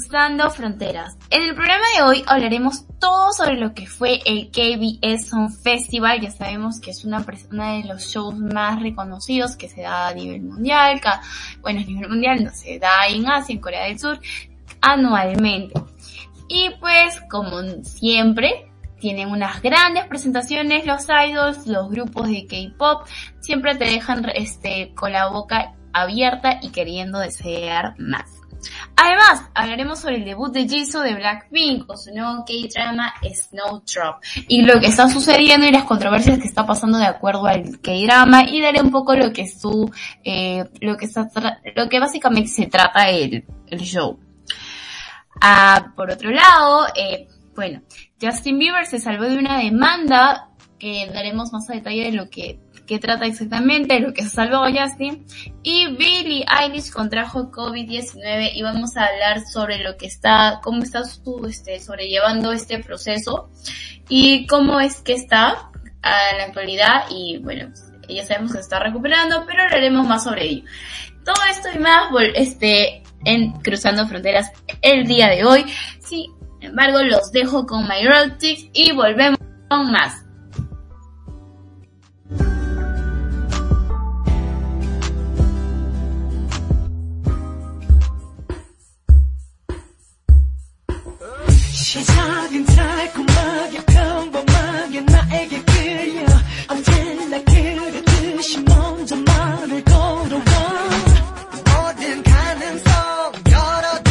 Cruzando Fronteras. En el programa de hoy hablaremos todo sobre lo que fue el KBS Song Festival, ya sabemos que es una, de los shows más reconocidos que se da a nivel mundial, bueno a nivel mundial no se da en Asia, en Corea del Sur, anualmente. Y pues como siempre, tienen unas grandes presentaciones los idols, los grupos de K-pop, siempre te dejan este con la boca abierta y queriendo desear más. Además, hablaremos sobre el debut de Jisoo de Blackpink con su nuevo K-drama Snowdrop y lo que está sucediendo y las controversias que está pasando de acuerdo al K-drama y daré un poco lo que su, eh, lo que está, lo que básicamente se trata el, el show. Ah, por otro lado, eh, bueno, Justin Bieber se salvó de una demanda que daremos más a detalle de lo que que trata exactamente, lo que se salvó Justin. Y Billie Eilish contrajo COVID-19 y vamos a hablar sobre lo que está, cómo está su, este, sobrellevando este proceso y cómo es que está a la actualidad y bueno, ya sabemos que se está recuperando, pero hablaremos más sobre ello. Todo esto y más, este, en Cruzando Fronteras el día de hoy. Sin embargo, los dejo con My Rotics y volvemos con más. 시작은 달콤하게 평범하게 나에게 끌려. 언제나 그랬듯이 먼저 말을 걸어와. 모든 가능성 열어둬.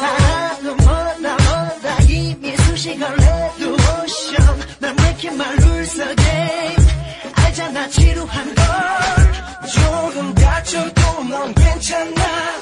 사랑은 몰라 몰라 이미 수식을 날 make it my rules again 알잖아 지루한 걸. 조금 다쳐도 넌 괜찮아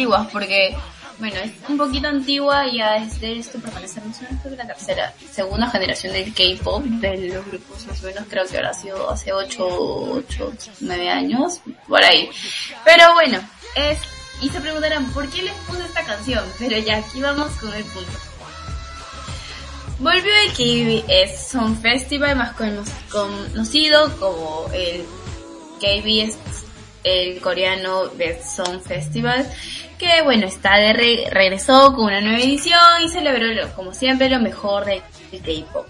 antiguas, porque, bueno, es un poquito antigua y ya es de esto pertenece más la tercera, segunda generación del K-pop, de los grupos más o menos creo que habrá sido hace 8, 8, 9 años, por ahí. Pero bueno, es, y se preguntarán, ¿por qué les puse esta canción? Pero ya, aquí vamos con el punto. Volvió el KBS Song Festival, más cono- conocido como el KBS, el coreano Best Song Festival, que bueno, está de re- regresó con una nueva edición y celebró como siempre lo mejor del K-pop.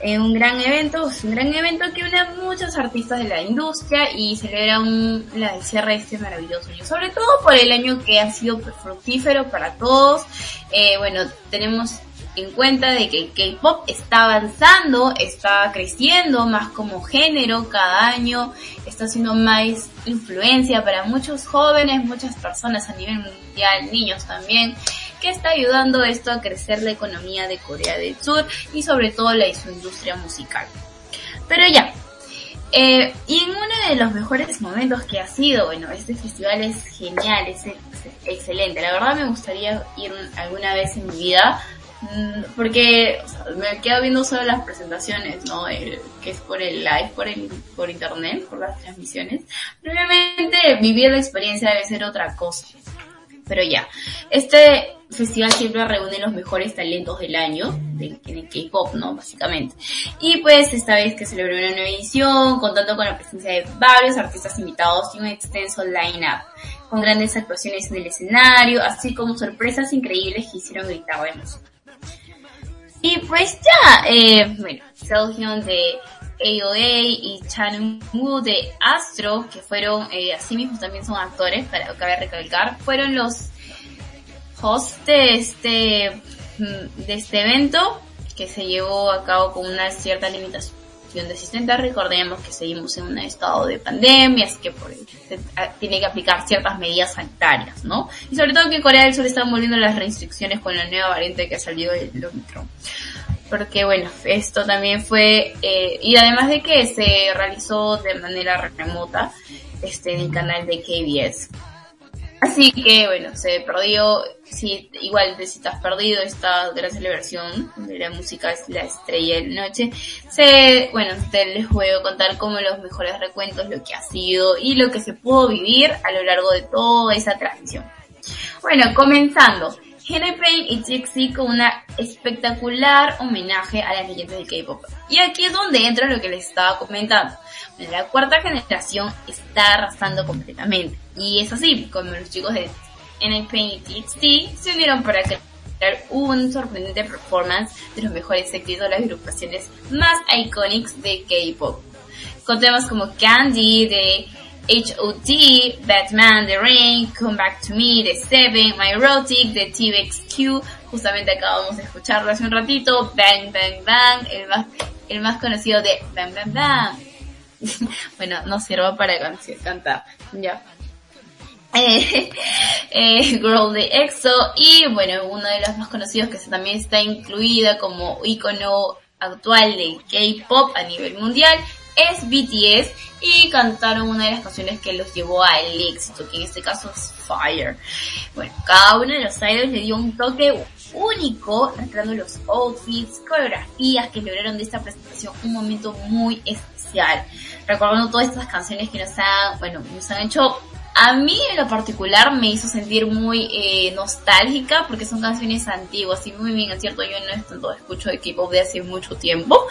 Eh, un gran evento, es un gran evento que une a muchos artistas de la industria y celebra un, la, el cierre de este maravilloso año, sobre todo por el año que ha sido fructífero para todos. Eh, bueno, tenemos en cuenta de que el K-pop está avanzando, está creciendo más como género cada año, está haciendo más influencia para muchos jóvenes, muchas personas a nivel mundial, niños también, que está ayudando esto a crecer la economía de Corea del Sur y sobre todo la su industria musical. Pero ya, eh, y en uno de los mejores momentos que ha sido, bueno, este festival es genial, es, ex- excelente. La verdad me gustaría ir un- alguna vez en mi vida, porque o sea, me quedo viendo solo las presentaciones, ¿no? El- que es por el live, por el, por internet, por las transmisiones. Pero obviamente vivir la experiencia debe ser otra cosa. Pero ya, este festival siempre reúne los mejores talentos del año, del, del K-pop, ¿no? Básicamente. Y pues esta vez que celebró una nueva edición, contando con la presencia de varios artistas invitados y un extenso line-up, con grandes actuaciones en el escenario, así como sorpresas increíbles que hicieron gritar de emoción. Y pues ya, eh, bueno, Seo de AOA y Chan Woo de Astro, que fueron, eh, así mismo también son actores, para cabe recalcar, fueron los hosts de este, mm, de este evento, que se llevó a cabo con una cierta limitación de asistentes. Recordemos que seguimos en un estado de pandemia, así que por, se a- tiene que aplicar ciertas medidas sanitarias, ¿no? Y sobre todo que Corea del Sur están volviendo las restricciones con la nueva variante que ha salido del Omicron porque bueno, esto también fue, eh, y además de que se realizó de manera remota, este, en el canal de KBS. Así que bueno, se perdió, si, igual de si has perdido esta gran celebración, donde la música es la estrella de la noche, se, bueno, te les puedo contar como los mejores recuentos, lo que ha sido y lo que se pudo vivir a lo largo de toda esa transmisión. Bueno, comenzando. Henry Payne y Jixi con una espectacular homenaje a las leyendas del K-pop. Y aquí es donde entra lo que les estaba comentando. La cuarta generación está arrasando completamente. Y es así, como los chicos de Henry Payne y Jixi se unieron para un sorprendente performance de los mejores éxitos de las agrupaciones más icónicas de K-pop. Con temas como Candy de H.O.T., Batman, The Rain, Come Back to Me, The Seven, My Erotic, The TVXQ, justamente acabamos de escucharlo hace un ratito, Bang Bang Bang, el más, el más conocido de Bang Bang Bang. bueno, no sirva para cantar, ya. Eh, eh, Girl de EXO y bueno, uno de los más conocidos que también está incluida como icono actual de K-pop a nivel mundial es BTS y cantaron una de las canciones que los llevó al éxito, que en este caso es Fire. Bueno, cada uno de los idols le dio un toque único, mostrando los outfits, coreografías que lograron de esta presentación un momento muy especial. Recordando todas estas canciones que nos han, bueno, nos han hecho a mí en lo particular me hizo sentir muy eh, nostálgica porque son canciones antiguas y muy bien, es cierto, yo no escucho de K-pop de hace mucho tiempo.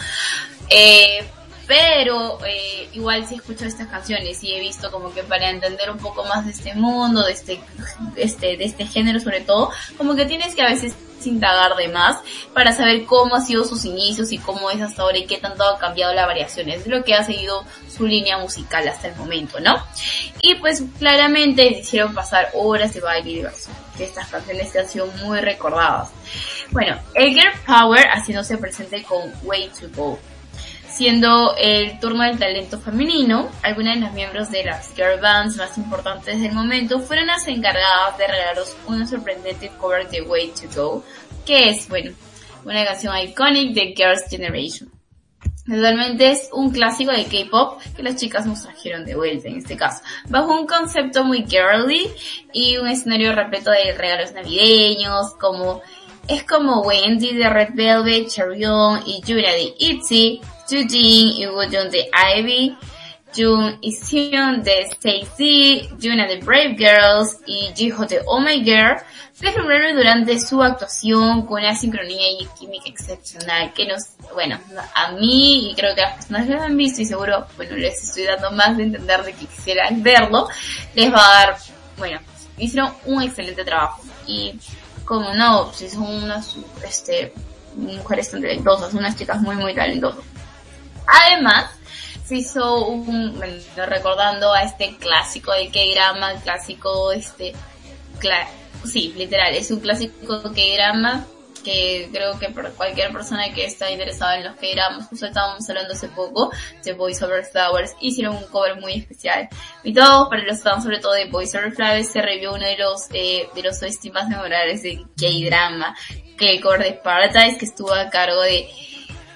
Eh, pero eh, igual sí escucho estas canciones y he visto como que para entender un poco más de este mundo, de este, este, de este género sobre todo, como que tienes que a veces indagar de más para saber cómo ha sido sus inicios y cómo es hasta ahora y qué tanto ha cambiado la variación. Es lo que ha seguido su línea musical hasta el momento, ¿no? Y pues claramente hicieron pasar horas de baile. Que estas canciones que han sido muy recordadas. Bueno, el Girl Power haciéndose presente con Way to Go siendo el turno del talento femenino, algunas de las miembros de las girl bands más importantes del momento fueron las encargadas de regalaros una sorprendente cover de Way to Go, que es, bueno, una canción icónica de Girls' Generation. Realmente es un clásico de K-pop que las chicas nos trajeron de vuelta en este caso, bajo un concepto muy girly y un escenario repleto de regalos navideños, como es como Wendy de Red Velvet, Charion y Yuna de ITZY, Y Woojung de Ivy, Jun y Sion de Stacy, Juna de Brave Girls y Jiho de Oh My Girl se formaron durante su actuación con una sincronía y química excepcional que nos, bueno, a mí y creo que las personas que lo han visto y seguro, bueno, les estoy dando más de entender de que quisieran verlo, les va a dar, bueno, hicieron un excelente trabajo y como no, si son unas, este, mujeres tan talentosas, unas chicas muy muy talentosas. Además, se hizo un, recordando a este clásico de K-drama, clásico, este, sí, literal, es un clásico K-drama que creo que por cualquier persona que está interesada en los K-dramas, justo estábamos hablando hace poco de Voice Over Flowers, hicieron un cover muy especial. Y todo, para los fans sobre todo de Voice Over Flowers, se revió uno de los, eh, de los más memorables de K-drama, que el cover de Paradise, que estuvo a cargo de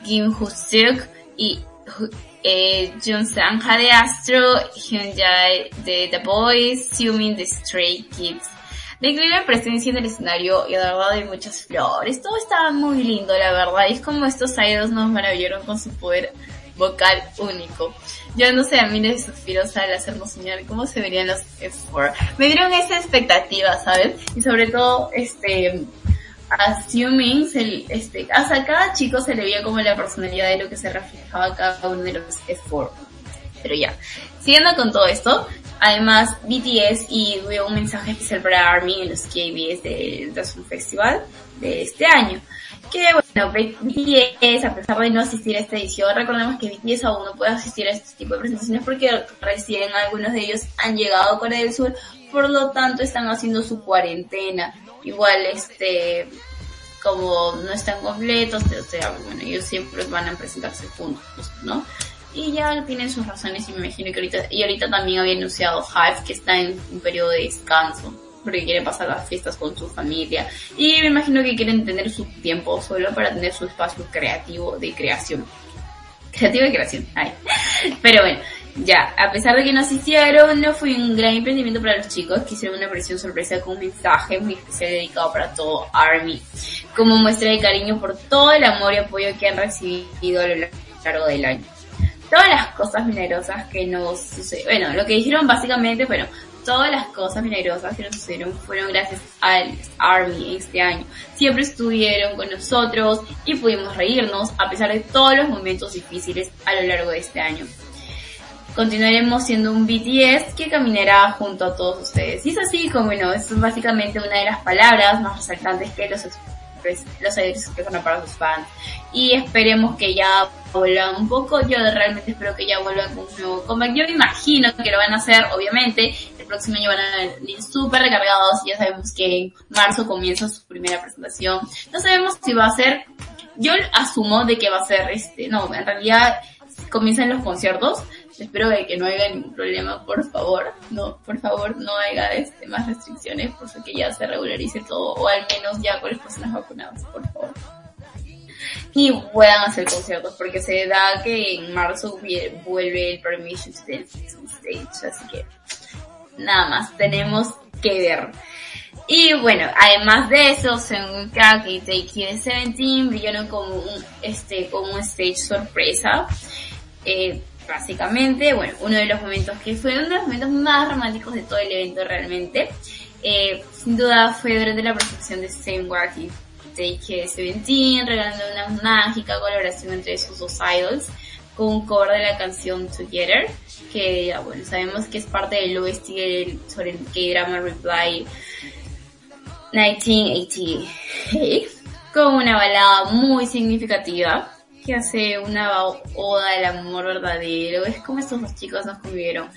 Kim Hoo-seok, y eh, Sangha de Astro, Hyunjae de The Boys, Xiumin de Stray Kids. La increíble presencia en el escenario y la verdad de muchas flores. Todo estaba muy lindo, la verdad. Y es como estos idols nos maravillaron con su poder vocal único. Yo no sé, a mí les suspiro al hacernos soñar cómo se verían los F4. Me dieron esa expectativa, ¿sabes? Y sobre todo, este, assuming, se, este, hasta cada chico se le veía como la personalidad de lo que se reflejaba cada uno de los F4. Pero ya, siguiendo con todo esto, además BTS y dio un mensaje especial para ARMY en los KBS del Dawson Festival de este año. Que bueno, BTS, a pesar de no asistir a esta edición, recordemos que BTS aún no puede asistir a este tipo de presentaciones porque recién algunos de ellos han llegado a Corea del Sur, por lo tanto están haciendo su cuarentena igual este como no están completos, o sea, bueno, ellos siempre van a presentarse juntos, ¿no? Y ya tienen sus razones y me imagino que ahorita, y ahorita también había anunciado Hive que está en un periodo de descanso, porque quiere pasar las fiestas con su familia. Y me imagino que quieren tener su tiempo solo para tener su espacio creativo de creación. Creativo de creación, ay. Pero bueno, ya, a pesar de que no asistieron, no fue un gran emprendimiento para los chicos que hicieron una aparición sorpresa con un mensaje muy especial dedicado para todo ARMY, como muestra de cariño por todo el amor y apoyo que han recibido a lo largo del año. Todas las cosas milagrosas que nos sucedieron, bueno, lo que dijeron básicamente, bueno, todas las cosas milagrosas que nos sucedieron fueron gracias al ARMY este año. Siempre estuvieron con nosotros y pudimos reírnos a pesar de todos los momentos difíciles a lo largo de este año continuaremos siendo un BTS que caminará junto a todos ustedes. Y es así como, bueno, es básicamente una de las palabras más resaltantes que los los son para sus fans. Y esperemos que ya vuelvan un poco. Yo realmente espero que ya vuelvan con un nuevo comeback. Yo me imagino que lo van a hacer, obviamente. El próximo año van a venir súper recargados. Ya sabemos que en marzo comienza su primera presentación. No sabemos si va a ser, yo asumo de que va a ser este, no, en realidad comienzan los conciertos. Espero de que no haya ningún problema, por favor. No, por favor, no haya este, más restricciones, por que ya se regularice todo, o al menos ya con las personas vacunadas, por favor. Y puedan hacer conciertos, porque se da que en marzo vuelve el Permission Stage, así que nada más, tenemos que ver. Y bueno, además de eso, según Kaki y Take de Seventeen brillaron como un, este, como un stage sorpresa. Eh, básicamente, bueno, uno de los momentos que fue uno de los momentos más románticos de todo el evento realmente. Eh, sin duda fue durante la presentación de Same y Take Seventeen, regalando una mágica colaboración entre esos dos idols con un cover de la canción Together, que ya, bueno, sabemos que es parte del OST sobre el K-drama Reply 1988, con una balada muy significativa que hace una oda al amor verdadero. Es como estos dos chicos nos convivieron.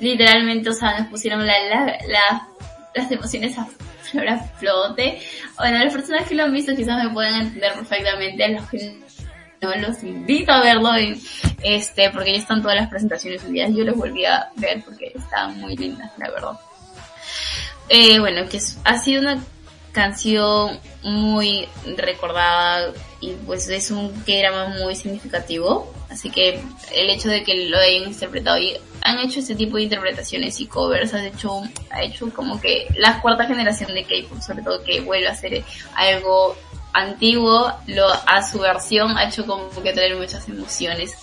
Literalmente, o sea, nos pusieron la, la, la- las emociones a flor a flote. Bueno, las personas que lo han visto quizás me pueden entender perfectamente. A los que no, los invito a verlo en, este, porque ya están todas las presentaciones subidas. Yo los volví a ver porque estaban muy lindas, la verdad. Eh, bueno, que ha sido una canción muy recordada y pues es un drama muy significativo. Así que el hecho de que lo hayan interpretado y han hecho este tipo de interpretaciones y covers, ha hecho, ha hecho como que la cuarta generación de K-pop, sobre todo que vuelve a ser algo antiguo, a su versión ha hecho como que traer muchas emociones.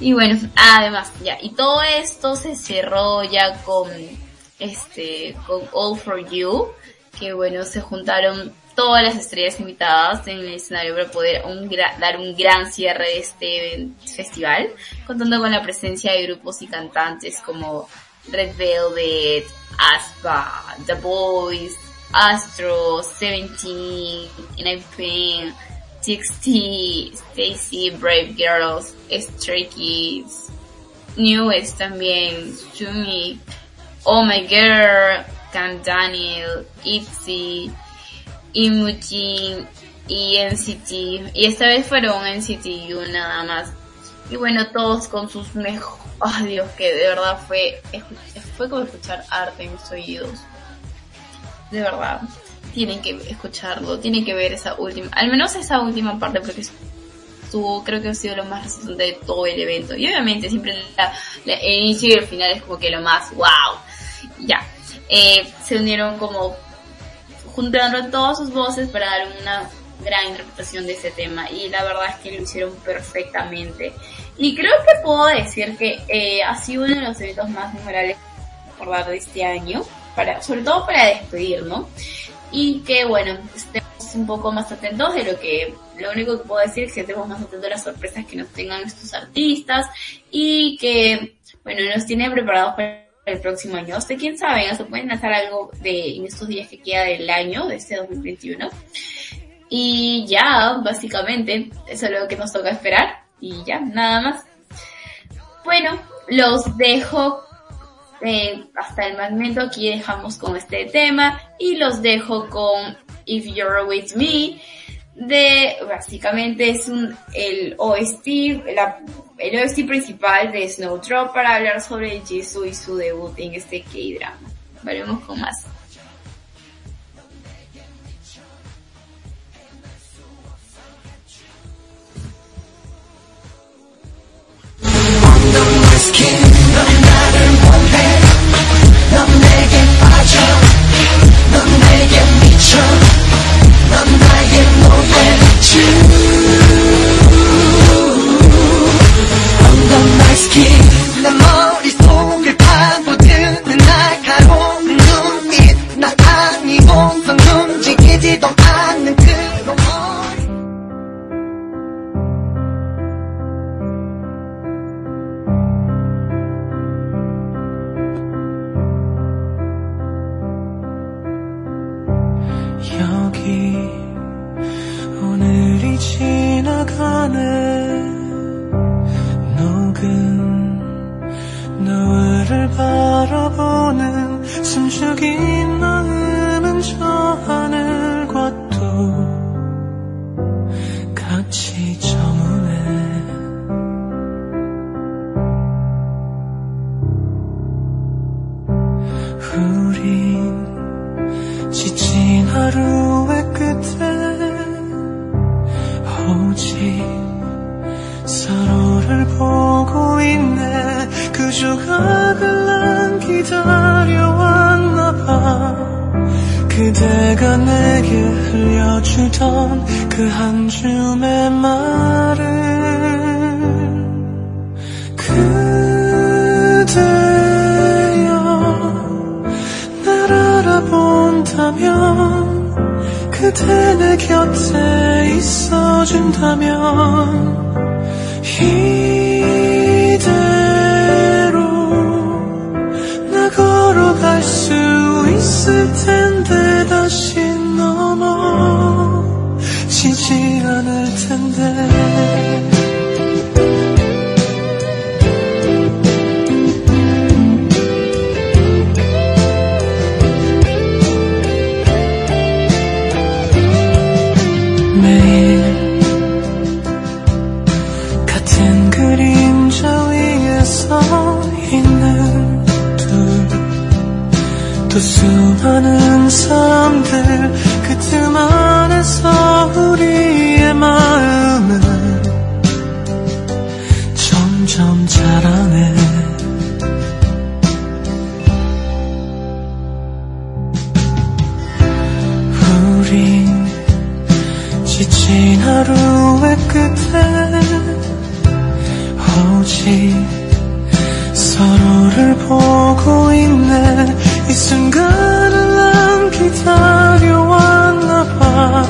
Y bueno, además, ya, y todo esto se cerró ya con este, con All For You, que bueno, se juntaron todas las estrellas invitadas en el escenario para poder un dar un gran cierre de este festival, contando con la presencia de grupos y cantantes como Red Velvet, Aspa, The Boys, Astro, Seventeen, NIPEN, TXT, Stacy, Brave Girls, Stray Kids, Newest también, Shumi, Oh My Girl, Can Daniel, ITZY, Imujin y NCT. Y esta vez fueron NCT U nada más. Y bueno, todos con sus mejores... Ay Dios, que de verdad fue, fue como escuchar arte en mis oídos. De verdad. Tienen que escucharlo, tienen que ver esa última, al menos esa última parte porque estuvo, creo que ha sido lo más resistente de todo el evento. Y obviamente siempre la- la- el inicio y el final es como que lo más wow. Ya. Eh, se unieron como juntaron todas sus voces para dar una gran interpretación de ese tema y la verdad es que lo hicieron perfectamente. Y creo que puedo decir que eh, ha sido uno de los eventos más memorables recordar de este año, para, sobre todo para despedir, ¿no? Y que bueno, estemos un poco más atentos de lo que, lo único que puedo decir es que estemos más atentos a las sorpresas que nos tengan estos artistas y que, bueno, nos tienen preparados para el próximo año. Usted quién sabe, o se pueden lanzar algo de, en estos días que queda del año, de este 2021. Y ya, básicamente, eso es lo que nos toca esperar. Y ya, nada más. Bueno, los dejo eh, hasta el momento aquí dejamos con este tema y los dejo con If You're With Me de básicamente es un el OST la- el OST principal de Snowdrop para hablar sobre Jisoo y su debut en este K-drama. Veremos con más. 내 우린 지친 하루의 끝에 오직 서로를 보고 있네. 이 순간을 난 기다려왔나 봐.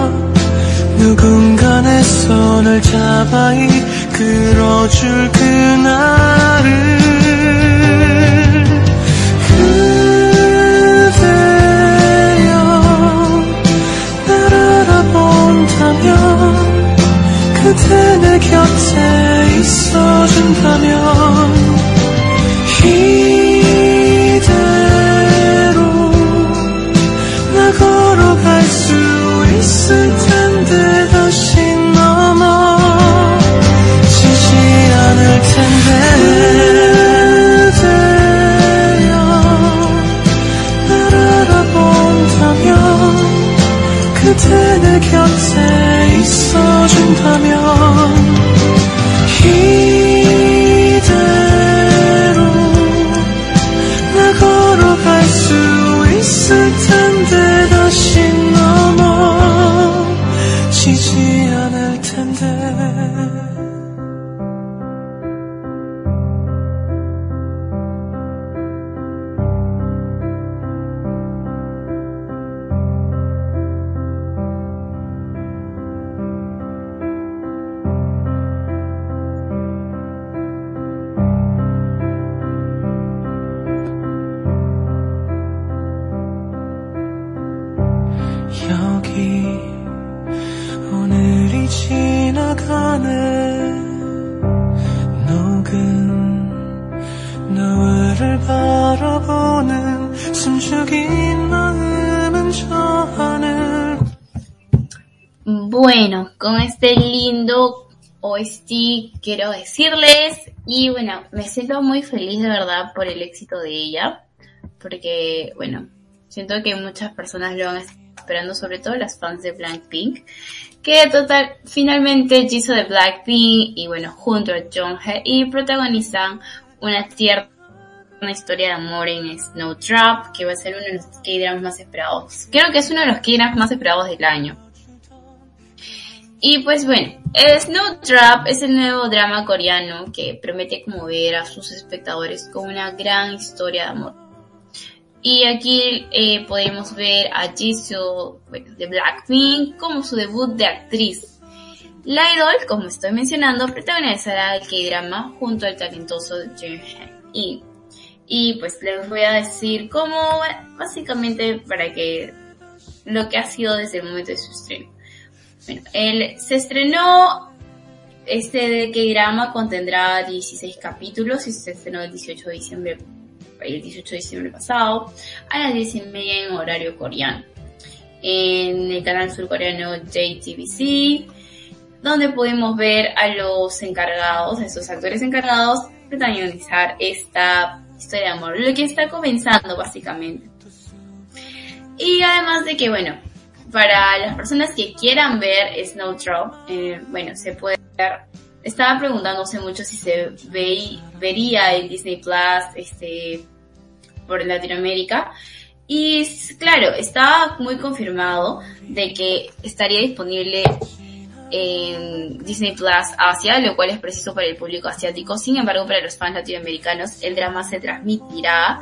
누군가 내 손을 잡아 이끌어줄 그날을 알아본다면 그대 내 곁에 있어준다면 이대로 나 걸어갈 수 있을 텐데 다시 넘어지지 않을 텐데 그대 내 곁에 OST quiero decirles y bueno, me siento muy feliz de verdad por el éxito de ella, porque bueno, siento que muchas personas lo van esperando, sobre todo las fans de Blackpink, que total, finalmente Jisoo de Blackpink y bueno, junto a Jonghae y protagonizan una tierna historia de amor en Snowdrop, que va a ser uno de los K-dramas más esperados. Creo que es uno de los K-dramas más esperados del año. Y pues bueno, el Snowdrop es el nuevo drama coreano que promete conmover a sus espectadores con una gran historia de amor. Y aquí eh, podemos ver a Jisoo bueno, de Blackpink como su debut de actriz. La idol, como estoy mencionando, protagonizará el K-drama junto al talentoso Junghae y y pues les voy a decir cómo básicamente para que lo que ha sido desde el momento de su estreno. Bueno, él se estrenó este K-drama contendrá 16 capítulos y se estrenó el 18 de diciembre, el 18 de diciembre pasado a las 10 y media en horario coreano. En el canal surcoreano JTBC, donde pudimos ver a los encargados, a esos actores encargados, protagonizar esta historia de amor, lo que está comenzando básicamente. Y además de que, bueno, para las personas que quieran ver Snowdrop, eh, bueno, se puede ver. Estaba preguntándose mucho si se ve, vería en Disney Plus, este, por Latinoamérica. Y claro, estaba muy confirmado de que estaría disponible en Disney Plus Asia, lo cual es preciso para el público asiático. Sin embargo, para los fans latinoamericanos, el drama se transmitirá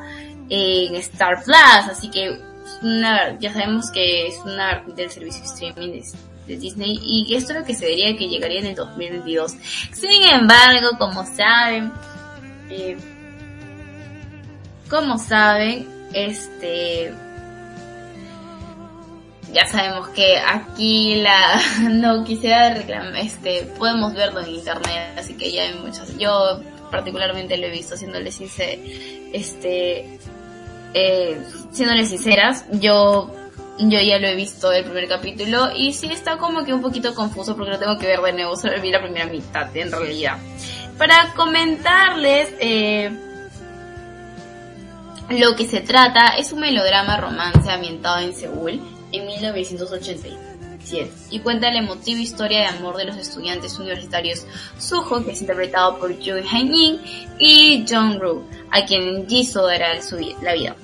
en Star Plus, así que una, ya sabemos que es una del servicio streaming de, Disney y esto es lo que se diría que llegaría en el 2022. Sin embargo, como saben, eh, como saben, este, ya sabemos que aquí la, no quisiera reclamar, este, podemos verlo en internet, así que ya hay muchos, yo particularmente lo he visto haciéndole sincero, este, eh, siéndoles sinceras, yo yo ya lo he visto el primer capítulo y sí está como que un poquito confuso porque lo tengo que ver de nuevo, solo vi la primera mitad en realidad. Para comentarles eh, lo que se trata, es un melodrama romance ambientado en Seúl en 1987 y cuenta la emotiva historia de amor de los estudiantes universitarios Suho, que es interpretado por Jung Han-in, y Jong Ru, a quien Jisoo dará la vida.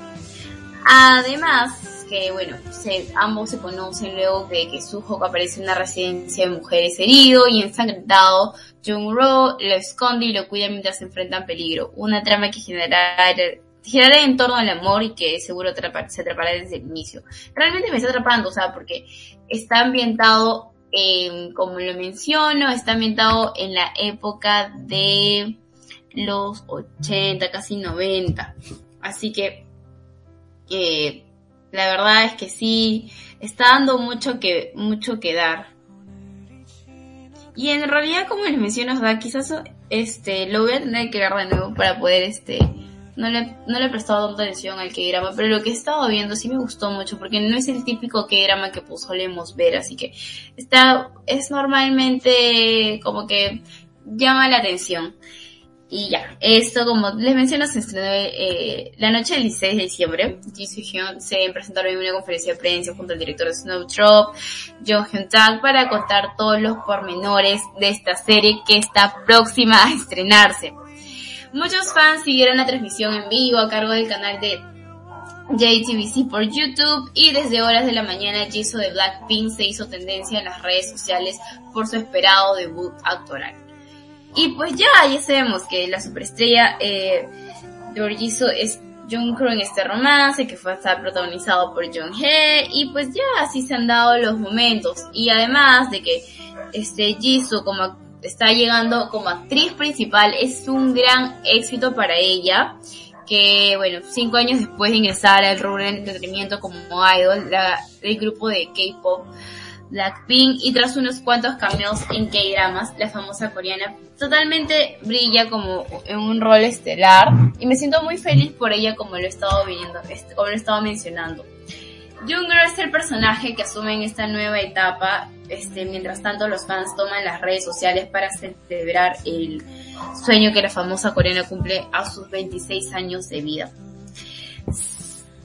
Además, que bueno, se, ambos se conocen luego de que Suho aparece en una residencia de mujeres herido y ensangrentado. Jung Ro lo esconde y lo cuida mientras se enfrentan peligro. Una trama que generará girará en torno al amor y que seguro se atrapará desde el inicio. Realmente me está atrapando, o sea, porque está ambientado, como lo menciono, está ambientado en la época de los 80, casi 90. Así que, eh, la verdad es que sí, está dando mucho que, mucho que dar. Y en realidad, como les menciono, o quizás este, lo voy a tener que ver de nuevo para poder este, no le, no le he prestado tanta atención al K-drama, pero lo que he estado viendo sí me gustó mucho, porque no es el típico K-drama que pues solemos ver, así que está, es normalmente como que llama la atención. Y ya, esto como les menciono se estrenó eh, la noche del 16 de diciembre. Jisoo Hyun se presentaron en una conferencia de prensa junto al director de Snowdrop, Jung Hyun Tak, para contar todos los pormenores de esta serie que está próxima a estrenarse. Muchos fans siguieron la transmisión en vivo a cargo del canal de JTBC por YouTube y desde horas de la mañana Jisoo de Blackpink se hizo tendencia en las redes sociales por su esperado debut actoral. Y pues ya, ya sabemos que la superestrella eh, de Jisoo es Jungkook en este romance que fue estar protagonizado por Jonghae y pues ya así se han dado los momentos y además de que este Jisoo como está llegando como actriz principal es un gran éxito para ella que bueno cinco años después de ingresar al rubro de entretenimiento como idol la, el grupo de K-pop Blackpink y tras unos cuantos cameos en K-dramas, la famosa coreana totalmente brilla como en un rol estelar y me siento muy feliz por ella como lo he estado viendo, como lo he mencionando. Jungkook es el personaje que asume en esta nueva etapa, este, mientras tanto los fans toman las redes sociales para celebrar el sueño que la famosa coreana cumple a sus 26 años de vida.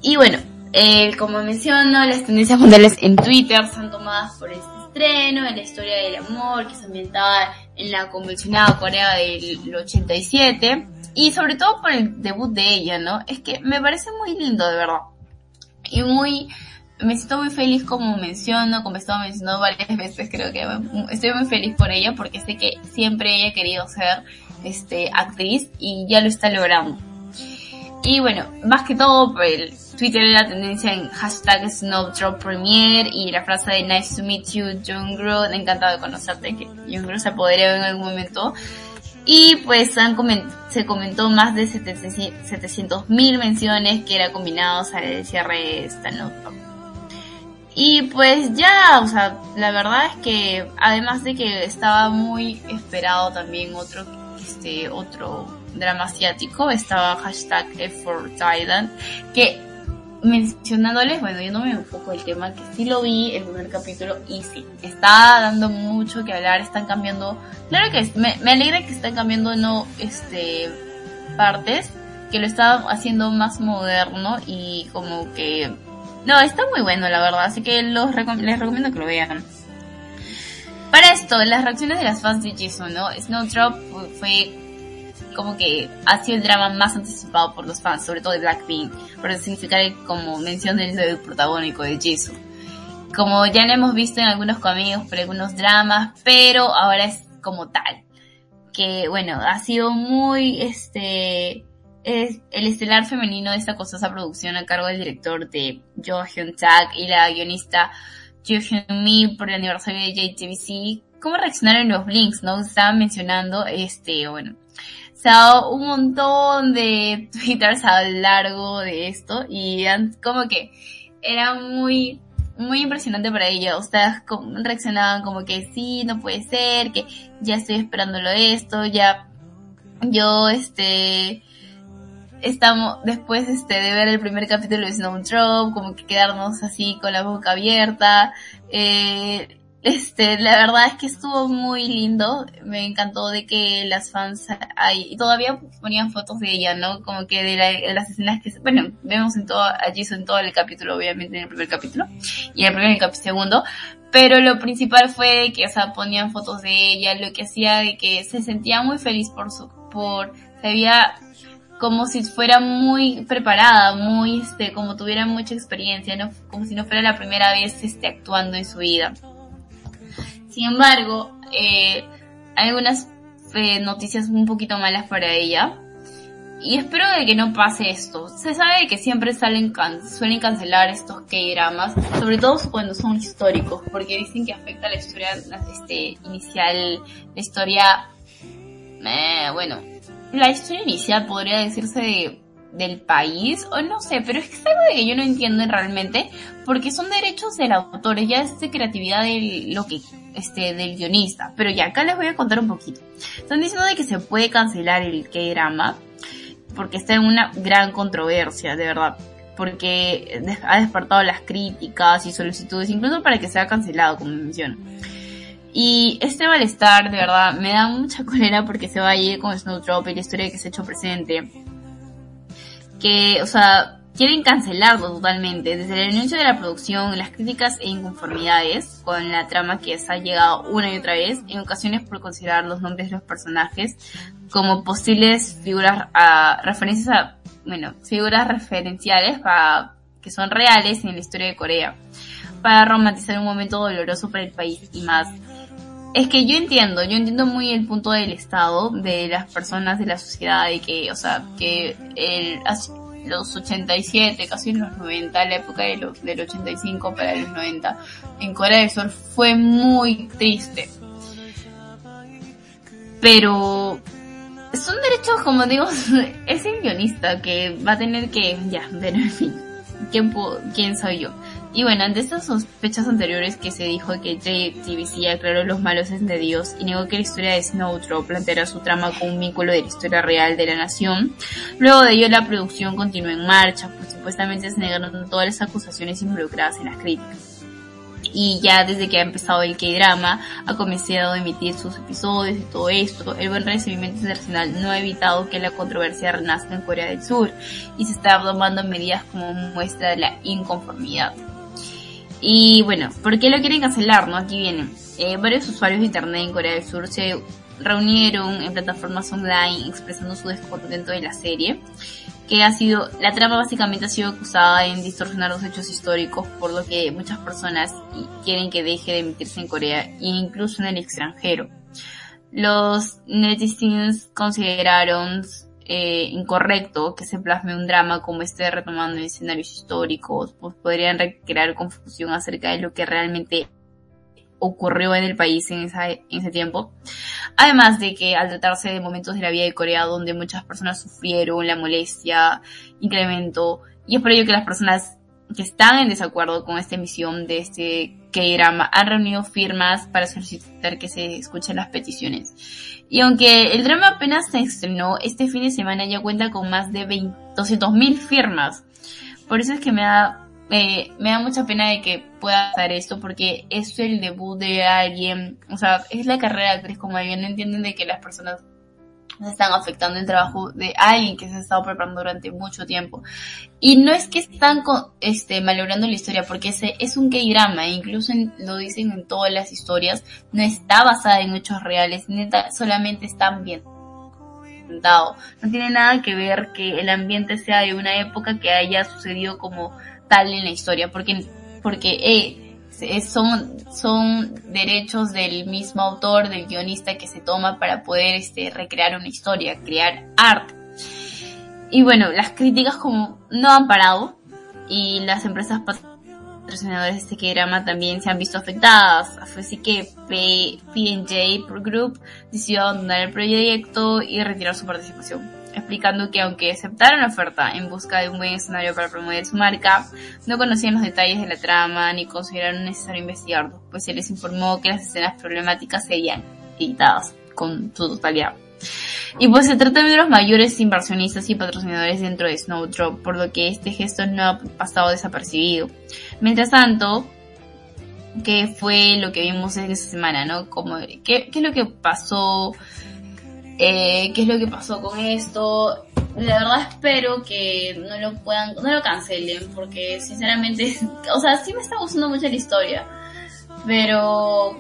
Y bueno, eh, como menciono, las tendencias mundiales en Twitter son tomadas por este estreno, en la historia del amor que se ambientada en la convulsionada Corea del 87 y sobre todo por el debut de ella, ¿no? Es que me parece muy lindo, de verdad. Y muy, me siento muy feliz como menciono, como he estado mencionando varias veces, creo que estoy muy feliz por ella porque sé que siempre ella ha querido ser este actriz y ya lo está logrando. Y bueno, más que todo por el Twitter la tendencia en hashtag Snowdrop Premiere y la frase de Nice to meet you, Jungro, encantado de conocerte, que Jungro se apoderó en algún momento. Y pues se comentó más de 700.000 menciones que eran combinados al cierre de esta nota. Y pues ya, o sea, la verdad es que además de que estaba muy esperado también otro, este, otro drama asiático, estaba hashtag F for Thailand, que mencionándoles, bueno, yo no me enfoco el tema, que sí lo vi el primer capítulo y sí, está dando mucho que hablar, están cambiando, claro que me, alegra que están cambiando no, este, partes, que lo está haciendo más moderno y como que, no, está muy bueno la verdad, así que los recom- les recomiendo que lo vean. Para esto, las reacciones de las fans de Jisoo, ¿no? Snowdrop fue como que ha sido el drama más anticipado por los fans, sobre todo de Blackpink, por significar como mención del protagónico de Jisoo. Como ya lo hemos visto en algunos cómics, por algunos dramas, pero ahora es como tal. Que bueno, ha sido muy este es el estelar femenino de esta costosa producción a cargo del director de Jo Hyun Tak y la guionista Jo Hyun Mi por el aniversario de JTBC. ¿Cómo reaccionaron los Blinks? ¿No? Estaban mencionando este, bueno, se ha dado un montón de twitters a lo largo de esto y como que era muy muy impresionante para ella. Ustedes reaccionaban como que sí, no puede ser, que ya estoy esperándolo esto, ya yo este estamos después este de ver el primer capítulo de Snowdrop, como que quedarnos así con la boca abierta. Eh, este, la verdad es que estuvo muy lindo. Me encantó de que las fans hay, todavía ponían fotos de ella, ¿no? Como que de, la- de las escenas que, bueno, vemos en todo, allí en todo el capítulo, obviamente en el primer capítulo, y en el primer y el segundo. Pero lo principal fue que, o sea, ponían fotos de ella, lo que hacía de que se sentía muy feliz por su, por, se veía como si fuera muy preparada, muy, este, como tuviera mucha experiencia, ¿no? Como si no fuera la primera vez, este, actuando en su vida. Sin embargo, eh, hay algunas eh, noticias un poquito malas para ella. Y espero de que no pase esto. Se sabe que siempre salen suelen cancelar estos K-dramas, sobre todo cuando son históricos, porque dicen que afecta la historia este, inicial, la historia, eh, bueno, la historia inicial podría decirse de, del país, o no sé, pero es que es algo de que yo no entiendo realmente, porque son derechos del autor, ya es de creatividad del, lo que, este, del guionista. Pero ya, acá les voy a contar un poquito. Están diciendo de que se puede cancelar el K-drama, porque está en una gran controversia, de verdad. Porque ha despertado las críticas y solicitudes, incluso para que sea cancelado, como menciono. Y este malestar, de verdad, me da mucha cólera porque se va a ir con Snowdrop y la historia que se ha hecho presente. Que, o sea, quieren cancelarlo totalmente. Desde el anuncio de la producción, las críticas e inconformidades con la trama que se ha llegado una y otra vez, en ocasiones por considerar los nombres de los personajes como posibles figuras, a, referencias a, bueno, figuras referenciales para, que son reales en la historia de Corea, para romantizar un momento doloroso para el país y más. Es que yo entiendo, yo entiendo muy el punto del Estado, de las personas, de la sociedad, de que, o sea, que el, los 87, casi los 90, la época de los, del 85 para los 90, en Corea del Sur fue muy triste. Pero son derechos, como digo, es el guionista que va a tener que, ya, pero en fin, ¿quién, pu- quién soy yo? Y bueno, ante estas sospechas anteriores que se dijo que JTBC aclaró los malos de Dios y negó que la historia de Snowdrop planteara su trama con un vínculo de la historia real de la nación, luego de ello la producción continuó en marcha, pues supuestamente se negaron todas las acusaciones involucradas en las críticas y ya desde que ha empezado el K-drama ha comenzado a emitir sus episodios y todo esto, el buen recibimiento internacional no ha evitado que la controversia renazca en Corea del Sur y se está tomando medidas como muestra de la inconformidad. Y bueno, ¿por qué lo quieren cancelar? No? Aquí vienen. Eh, varios usuarios de internet en Corea del Sur se reunieron en plataformas online expresando su descontento de la serie que ha sido, la trama básicamente ha sido acusada en distorsionar los hechos históricos, por lo que muchas personas quieren que deje de emitirse en Corea e incluso en el extranjero. Los netizens consideraron eh, incorrecto que se plasme un drama como este retomando escenarios históricos, pues podrían crear confusión acerca de lo que realmente ocurrió en el país en, esa, en ese tiempo. Además de que al tratarse de momentos de la vida de Corea donde muchas personas sufrieron la molestia, incrementó, y es por ello que las personas que están en desacuerdo con esta emisión de este Han reunido firmas para solicitar que se escuchen las peticiones. Y aunque el drama apenas se estrenó, este fin de semana ya cuenta con más de 200.000 firmas. Por eso es que me da, eh, me da mucha pena de que pueda hacer esto, porque es el debut de alguien, o sea, es la carrera de actriz como no entienden de que las personas están afectando el trabajo de alguien que se ha estado preparando durante mucho tiempo. Y no es que están con, este, malogrando la historia, porque ese es un K-drama, e incluso en, lo dicen en todas las historias, no está basada en hechos reales, neta, solamente está ambientado. No tiene nada que ver que el ambiente sea de una época que haya sucedido como tal en la historia, porque, porque, eh, son, son derechos del mismo autor, del guionista que se toma para poder este, recrear una historia, crear arte. Y bueno, las críticas como no han parado y las empresas patrocinadoras de este drama también se han visto afectadas. Así que P&J Group decidió abandonar el proyecto y retirar su participación explicando que aunque aceptaron la oferta en busca de un buen escenario para promover su marca, no conocían los detalles de la trama ni consideraron necesario investigarlo, pues se les informó que las escenas problemáticas serían editadas con su totalidad. Y pues se trata de los mayores inversionistas y patrocinadores dentro de Snowdrop, por lo que este gesto no ha pasado desapercibido. Mientras tanto, ¿qué fue lo que vimos esta semana, no? ¿qué, qué es lo que pasó? Eh, qué es lo que pasó con esto. La verdad espero que no lo puedan, no lo cancelen, porque sinceramente, o sea, sí me está gustando mucho la historia, pero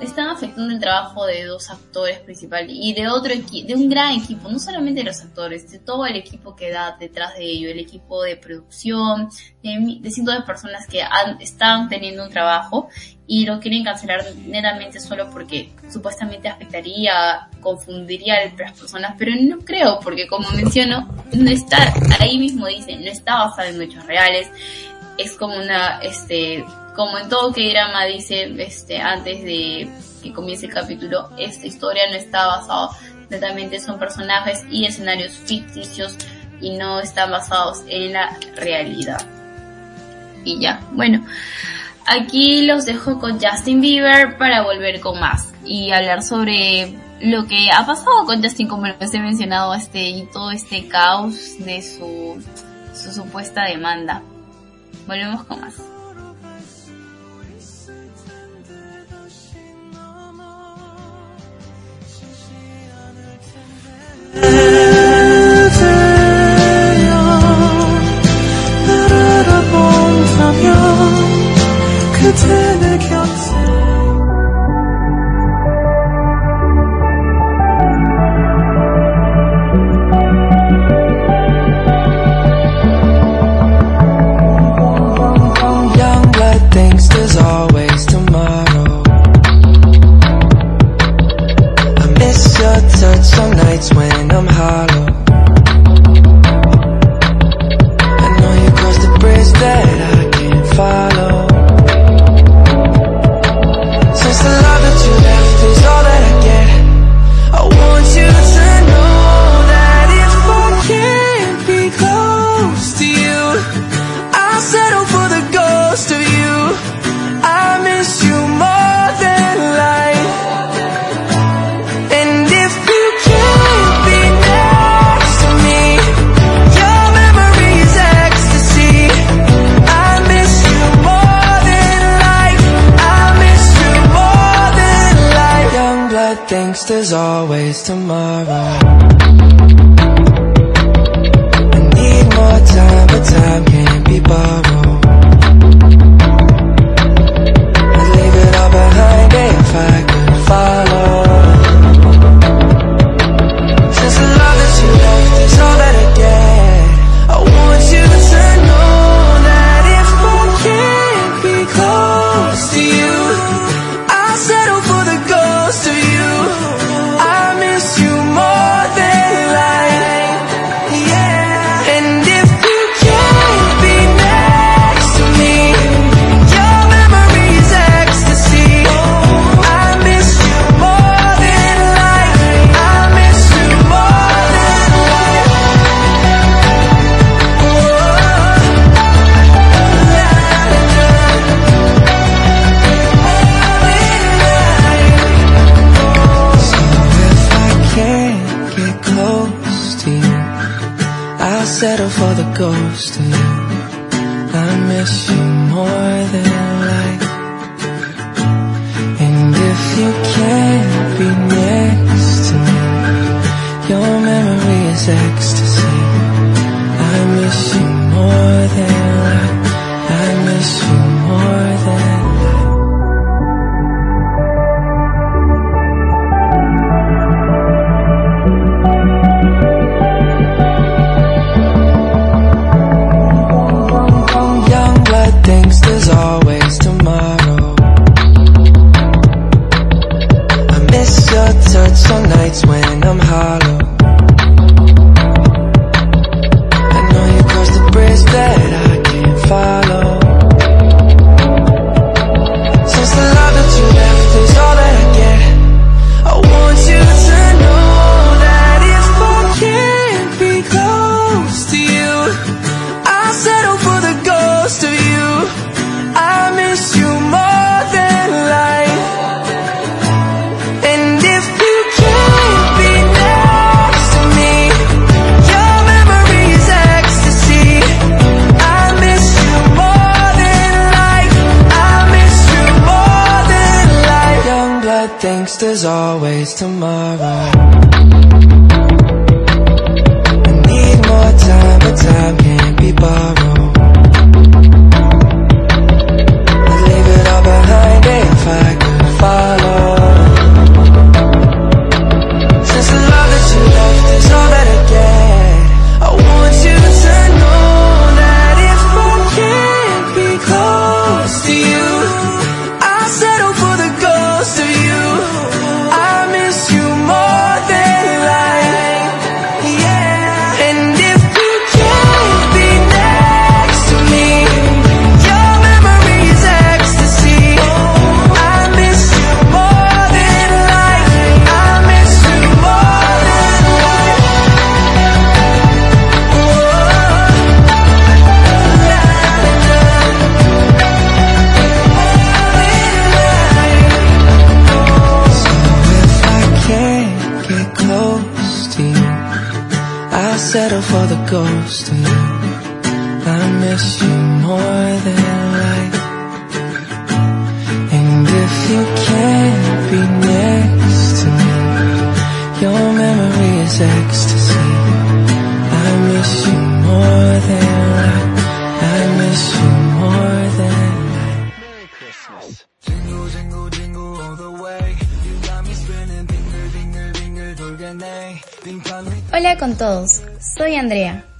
están afectando el trabajo de dos actores principales y de otro equipo, de un gran equipo, no solamente de los actores, de todo el equipo que da detrás de ello, el equipo de producción, de, cientos de personas que han, están teniendo un trabajo y lo quieren cancelar netamente solo porque supuestamente afectaría, confundiría a las personas, pero no creo, porque como menciono, no está, ahí mismo dice, no está basado en hechos reales, es como una, este, como en todo que drama dice, este, antes de que comience el capítulo, esta historia no está basada netamente son personajes y escenarios ficticios y no están basados en la realidad. Y ya, bueno, aquí los dejo con Justin Bieber para volver con más y hablar sobre lo que ha pasado con Justin, como lo he mencionado, este, y todo este caos de su, su supuesta demanda. Volvemos con más.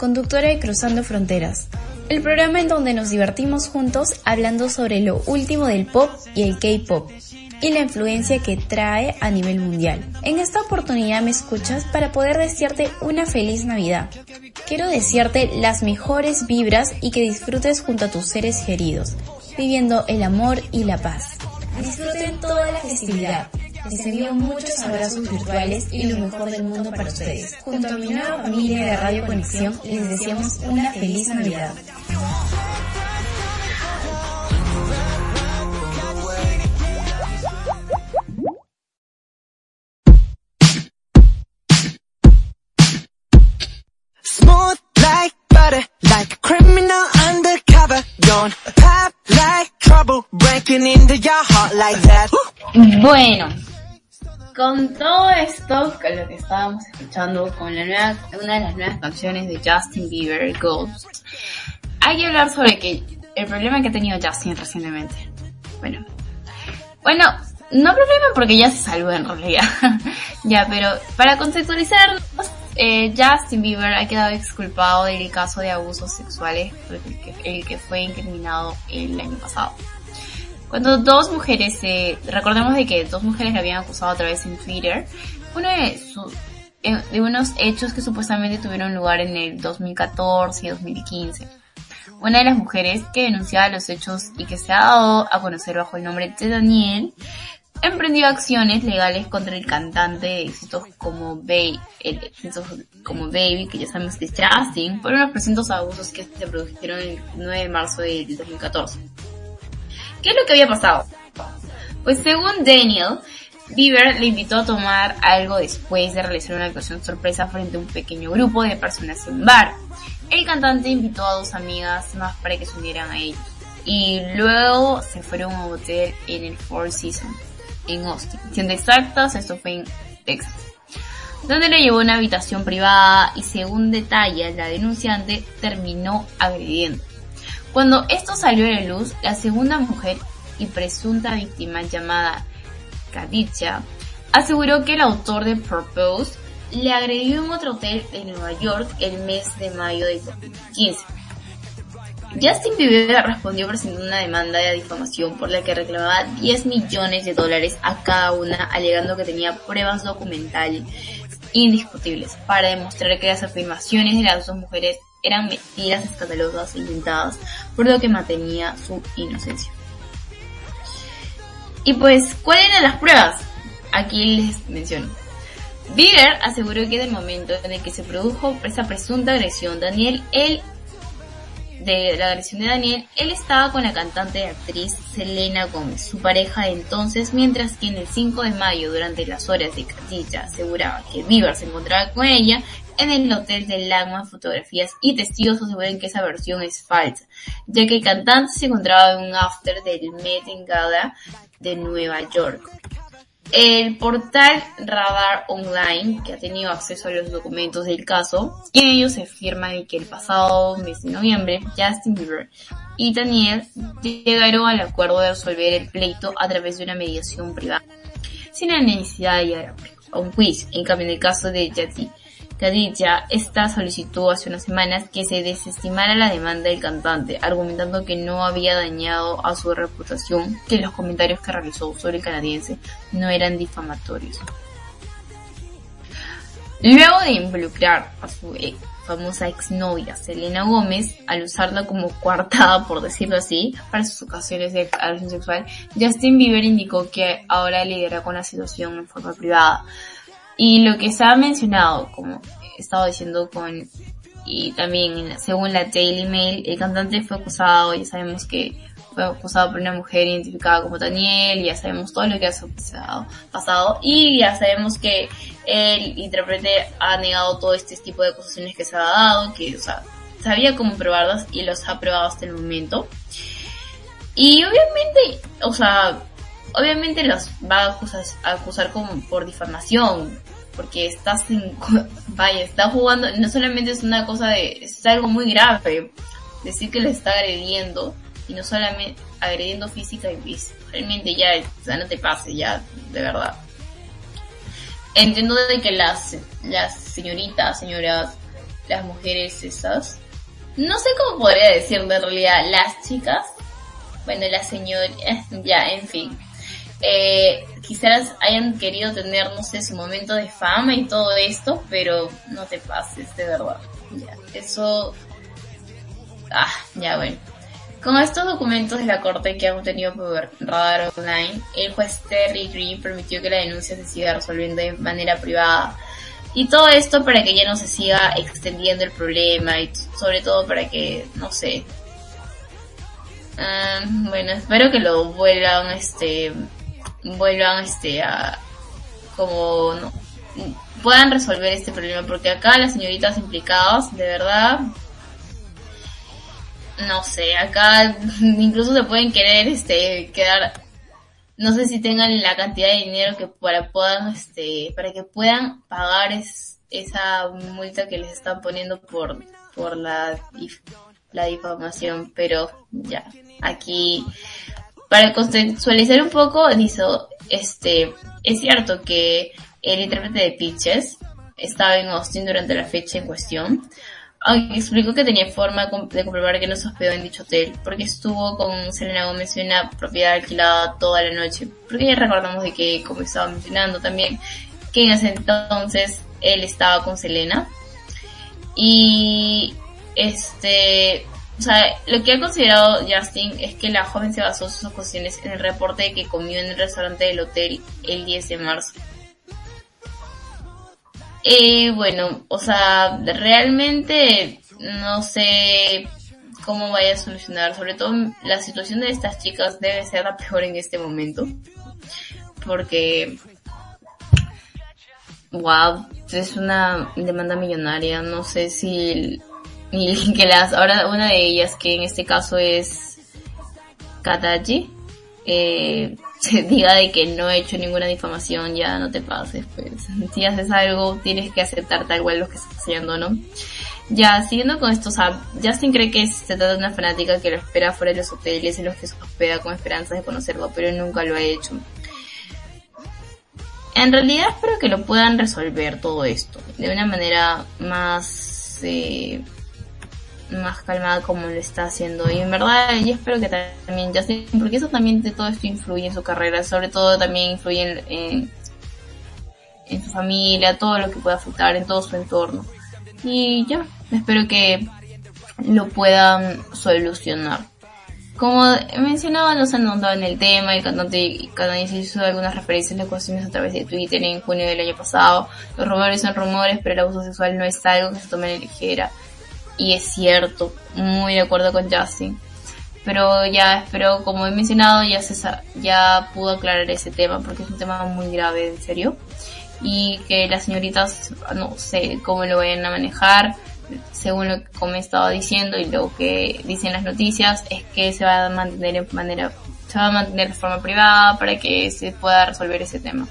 Conductora de Cruzando Fronteras, el programa en donde nos divertimos juntos hablando sobre lo último del pop y el K-pop y la influencia que trae a nivel mundial. En esta oportunidad me escuchas para poder desearte una feliz Navidad. Quiero desearte las mejores vibras y que disfrutes junto a tus seres queridos, viviendo el amor y la paz. Disfruten toda la festividad. Les envío muchos abrazos virtuales y lo mejor del mundo para ustedes. Junto a mi nueva familia de Radio Conexión, les deseamos una feliz Navidad. Smooth like butter, like a criminal undercover. Don't pop like trouble, breaking into your heart like that. Bueno, con todo esto, con lo que estábamos escuchando, con la nueva, una de las nuevas canciones de Justin Bieber, Ghost, hay que hablar sobre que el problema que ha tenido Justin recientemente. Bueno, bueno, no problema porque ya se salvó en realidad. ya, pero para conceptualizar, eh, Justin Bieber ha quedado exculpado del caso de abusos sexuales el que, el que fue incriminado el año pasado. Cuando dos mujeres, eh, recordemos de que dos mujeres le habían acusado a través en Twitter, uno de, su- eh, de unos hechos que supuestamente tuvieron lugar en el 2014 y 2015. Una de las mujeres que denunciaba los hechos y que se ha dado a conocer bajo el nombre de Daniel, emprendió acciones legales contra el cantante de éxitos como, Baby, como Baby, que ya sabemos que es Justin, por unos presuntos abusos que se produjeron el 9 de marzo del 2014. ¿Qué es lo que había pasado? Pues según Daniel, Bieber le invitó a tomar algo después de realizar una actuación sorpresa frente a un pequeño grupo de personas en bar. el cantante invitó a dos amigas más para que se unieran a ellos. Y luego se fueron a un hotel en el Four Seasons, en Austin. Siendo exactas, esto fue en Texas. Donde le llevó a una habitación privada y según detalla la denunciante terminó agrediendo. Cuando esto salió a la luz, la segunda mujer y presunta víctima llamada Khadija aseguró que el autor de Purpose le agredió en otro hotel de Nueva York el mes de mayo de 2015. Justin Bieber respondió presentando una demanda de difamación por la que reclamaba 10 millones de dólares a cada una, alegando que tenía pruebas documentales indiscutibles para demostrar que las afirmaciones de las dos mujeres eran mentiras escandalosas inventadas, por lo que mantenía su inocencia. Y pues, ¿cuáles eran las pruebas? Aquí les menciono. Bieber aseguró que en el momento en el que se produjo esa presunta agresión, Daniel, él, de la agresión de Daniel, él estaba con la cantante y actriz Selena Gómez, su pareja de entonces, mientras que en el 5 de mayo, durante las horas de Khadija, aseguraba que Bieber se encontraba con ella en el hotel de Lagman Fotografías y testigos aseguran que esa versión es falsa, ya que el cantante se encontraba en un after del Met Gala de Nueva York. El portal Radar Online, que ha tenido acceso a los documentos del caso, y en ellos se afirma de que el pasado mes de noviembre, Justin Bieber y Daniel llegaron al acuerdo de resolver el pleito a través de una mediación privada, sin la necesidad de llegar a un juicio. En cambio, en el caso de Jazzy Khadija, esta solicitó hace unas semanas que se desestimara la demanda del cantante, argumentando que no había dañado a su reputación, que los comentarios que realizó sobre el canadiense no eran difamatorios. Luego de involucrar a su ex- famosa exnovia Selena Gómez, al usarla como coartada, por decirlo así, para sus ocasiones de agresión sexual, Justin Bieber indicó que ahora lidiará con la situación en forma privada. Y lo que se ha mencionado, como he estado diciendo con, y también según la Daily Mail, el cantante fue acusado, ya sabemos que fue acusado por una mujer identificada como Daniel, ya sabemos todo lo que ha pasado, y ya sabemos que el intérprete ha negado todo este tipo de acusaciones que se ha dado, que, o sea, sabía cómo probarlas y los ha probado hasta el momento. Y obviamente, o sea, obviamente los va a acusar, a acusar como por difamación, porque estás en, vaya, está jugando, no solamente es una cosa de, es algo muy grave, decir que le está agrediendo, y no solamente agrediendo física y fis- realmente ya, o sea, no te pases ya, de verdad. Entiendo de que las, las señoritas, señoras, las mujeres esas, no sé cómo podría decirlo en realidad, las chicas, bueno, las señoras, ya, en fin, eh, quizás hayan querido tener, no sé, su momento de fama y todo esto, pero no te pases, de verdad. Ya, eso, ah, ya bueno. Con estos documentos de la corte que han obtenido por Radar Online, el juez Terry Green permitió que la denuncia se siga resolviendo de manera privada. Y todo esto para que ya no se siga extendiendo el problema y sobre todo para que, no sé. Ah, bueno, espero que lo vuelvan, este, vuelvan, este, a, como, no, puedan resolver este problema porque acá las señoritas implicadas, de verdad, no sé, acá incluso se pueden querer este quedar no sé si tengan la cantidad de dinero que para puedan este para que puedan pagar es, esa multa que les están poniendo por por la dif- la difamación, pero ya aquí para contextualizar un poco dice este es cierto que el intérprete de Pitches estaba en Austin durante la fecha en cuestión aunque explicó que tenía forma de comprobar que no se hospedó en dicho hotel, porque estuvo con Selena Gómez en una propiedad alquilada toda la noche. Porque ya recordamos de que, como estaba mencionando también, que en ese entonces él estaba con Selena. Y, este, o sea, lo que ha considerado Justin es que la joven se basó sus acusaciones en el reporte de que comió en el restaurante del hotel el 10 de marzo. Eh, bueno, o sea, realmente no sé cómo vaya a solucionar, sobre todo la situación de estas chicas debe ser la peor en este momento, porque, wow, es una demanda millonaria, no sé si que las ahora una de ellas que en este caso es Katachi eh, se diga de que no he hecho ninguna difamación ya no te pases pues. Si haces algo tienes que aceptar tal cual lo que estás haciendo no ya siguiendo con esto o sea, Justin cree que se trata de una fanática que lo espera fuera de los hoteles en los que se hospeda con esperanzas de conocerlo pero nunca lo ha hecho. En realidad espero que lo puedan resolver todo esto de una manera más eh, más calmada como lo está haciendo y en verdad yo espero que también Justin porque eso también de todo esto influye en su carrera sobre todo también influye en, en, en su familia todo lo que pueda afectar en todo su entorno y ya espero que lo puedan solucionar como he mencionado, no se han notado en el tema, el cantante canadiense hizo algunas referencias a cuestiones a través de Twitter en junio del año pasado. Los rumores son rumores, pero el abuso sexual no es algo que se tome la ligera. Y es cierto, muy de acuerdo con Justin. Pero ya espero, como he mencionado, ya se ya pudo aclarar ese tema, porque es un tema muy grave, en serio. Y que las señoritas, no sé cómo lo vayan a manejar, según lo que como he estado diciendo y lo que dicen las noticias, es que se va a mantener en manera, se va a mantener de forma privada para que se pueda resolver ese tema.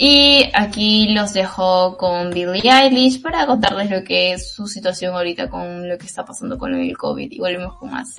Y aquí los dejo con Billie Eilish para contarles lo que es su situación ahorita con lo que está pasando con el COVID y volvemos con más.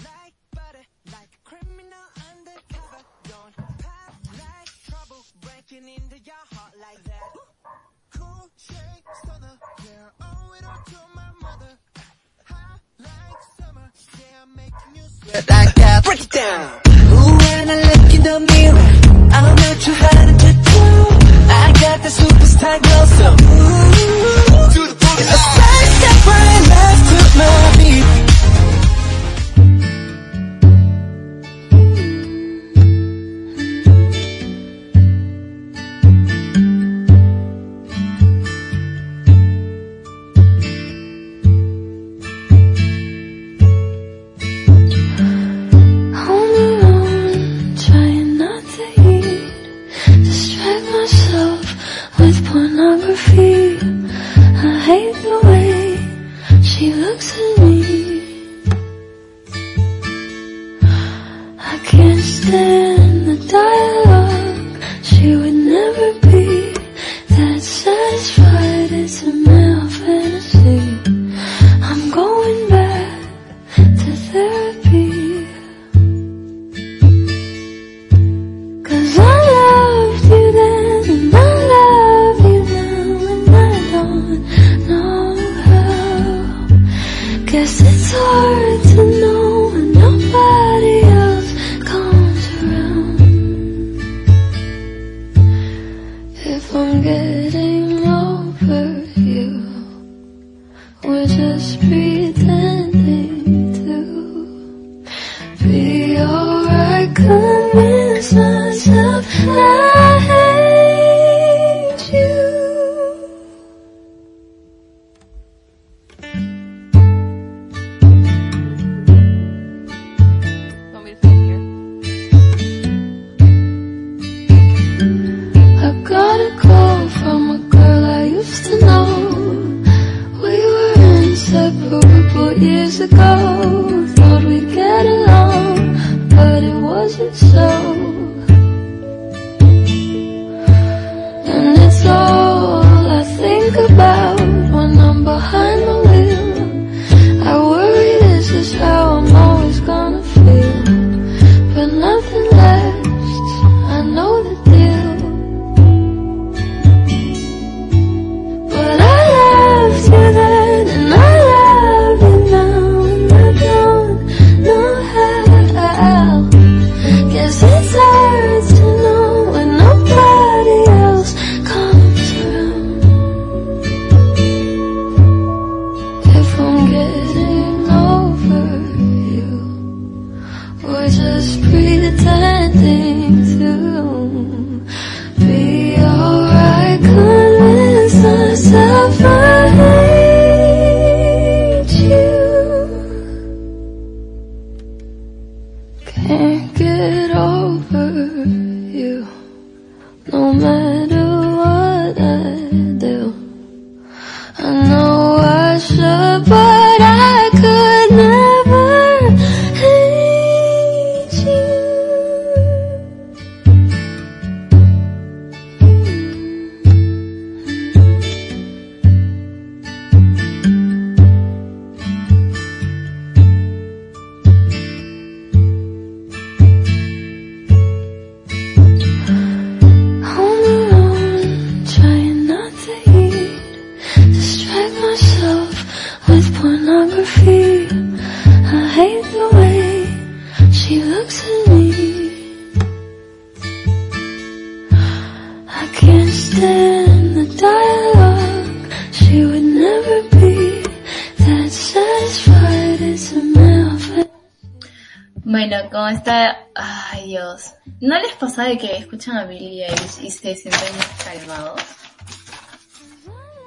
Escuchan a Billie Eilish y se sienten más?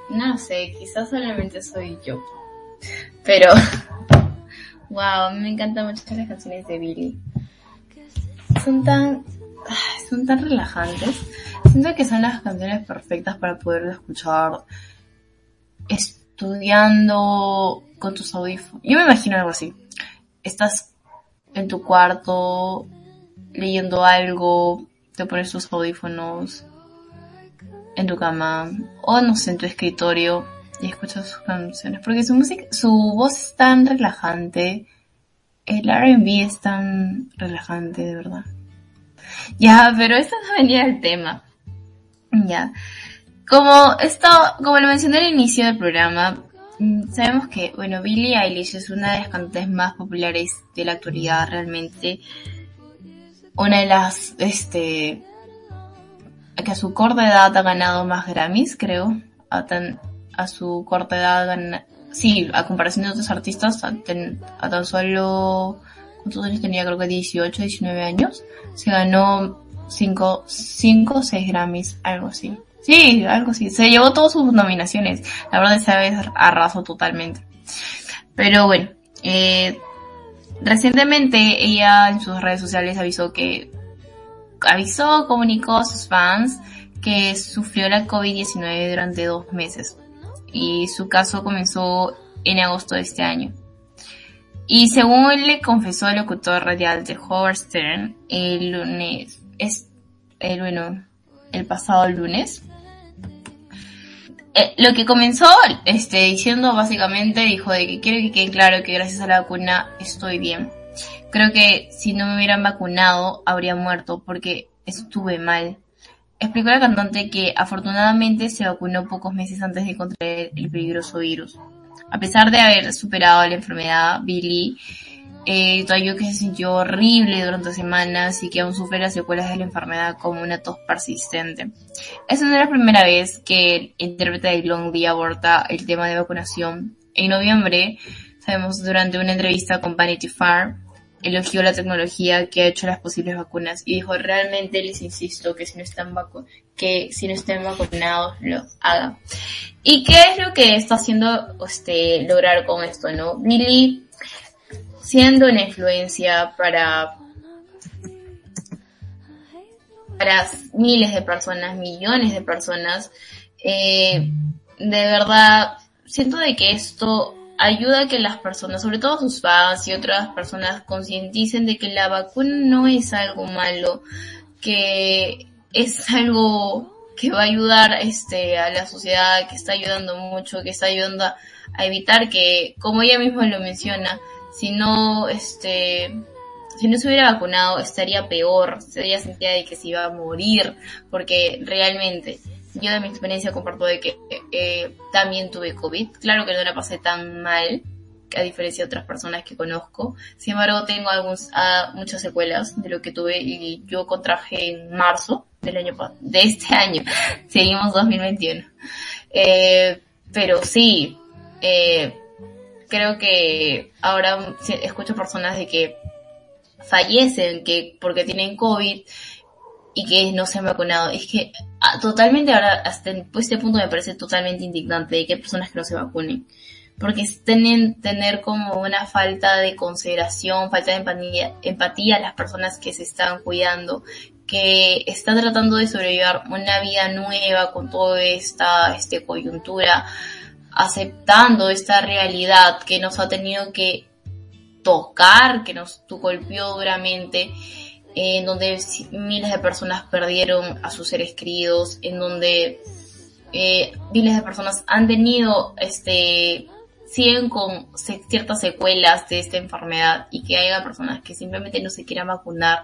No sé, quizás solamente soy yo. Pero... Wow, me encantan mucho las canciones de Billie. Son tan... Son tan relajantes. Siento que son las canciones perfectas para poder escuchar estudiando con tus audífonos. Yo me imagino algo así. Estás en tu cuarto leyendo algo, te pones tus audífonos en tu cama o no sé, en tu escritorio y escuchas sus canciones. Porque su música, su voz es tan relajante. El R&B es tan relajante, de verdad. Ya, pero esto no venía del tema. Ya. Como esto, como lo mencioné al inicio del programa, mm, sabemos que, bueno, Billie Eilish es una de las cantantes más populares de la actualidad, realmente. Una de las, este, que a su corta edad ha ganado más Grammys, creo. A, tan, a su corta edad gana, sí, a comparación de otros artistas, a, tan solo, ¿cuántos años tenía? Creo que 18, 19 años. Se ganó 5, 5 o 6 Grammys, algo así. Sí, algo así. Se llevó todas sus nominaciones. La verdad esa vez arrasó totalmente. Pero bueno, eh, recientemente ella en sus redes sociales avisó que avisó, comunicó a sus fans que sufrió la COVID-19 durante dos meses y su caso comenzó en agosto de este año. Y según le confesó el locutor radial de Howard Stern el lunes, es, el, bueno, el pasado lunes, eh, lo que comenzó este, diciendo básicamente dijo de que quiero que quede claro que gracias a la vacuna estoy bien. Creo que si no me hubieran vacunado habría muerto porque estuve mal. Explicó la cantante que afortunadamente se vacunó pocos meses antes de contraer el peligroso virus. A pesar de haber superado la enfermedad, Billy eh, que se sintió horrible durante semanas y que aún sufre las secuelas de la enfermedad como una tos persistente. Esa no es la primera vez que el intérprete de Long Day aborda el tema de vacunación. En noviembre, sabemos durante una entrevista con Vanity Fair, elogió la tecnología que ha hecho las posibles vacunas y dijo realmente les insisto que si no están vacu que si no estén vacunados lo hagan. ¿Y qué es lo que está haciendo este lograr con esto, no? Billy siendo una influencia para para miles de personas, millones de personas, eh, de verdad siento de que esto ayuda a que las personas, sobre todo sus fans y otras personas, concienticen de que la vacuna no es algo malo, que es algo que va a ayudar este a la sociedad, que está ayudando mucho, que está ayudando a, a evitar que, como ella misma lo menciona, si no este si no se hubiera vacunado estaría peor, estaría sentida de que se iba a morir, porque realmente yo de mi experiencia comparto de que eh, también tuve COVID. Claro que no la pasé tan mal, a diferencia de otras personas que conozco. Sin embargo, tengo algunos, ah, muchas secuelas de lo que tuve y yo contraje en marzo del año de este año. Seguimos 2021. Eh, pero sí, eh, creo que ahora escucho personas de que fallecen que porque tienen COVID y que no se han vacunado. Es que ah, totalmente ahora, hasta pues, este punto me parece totalmente indignante de que hay personas que no se vacunen. Porque tienen, tener como una falta de consideración, falta de empatía, empatía a las personas que se están cuidando, que están tratando de sobrevivir una vida nueva con toda esta este, coyuntura, aceptando esta realidad que nos ha tenido que tocar, que nos golpeó duramente, eh, en donde miles de personas perdieron a sus seres queridos, en donde eh, miles de personas han tenido, este, siguen con ciertas secuelas de esta enfermedad y que haya personas que simplemente no se quieran vacunar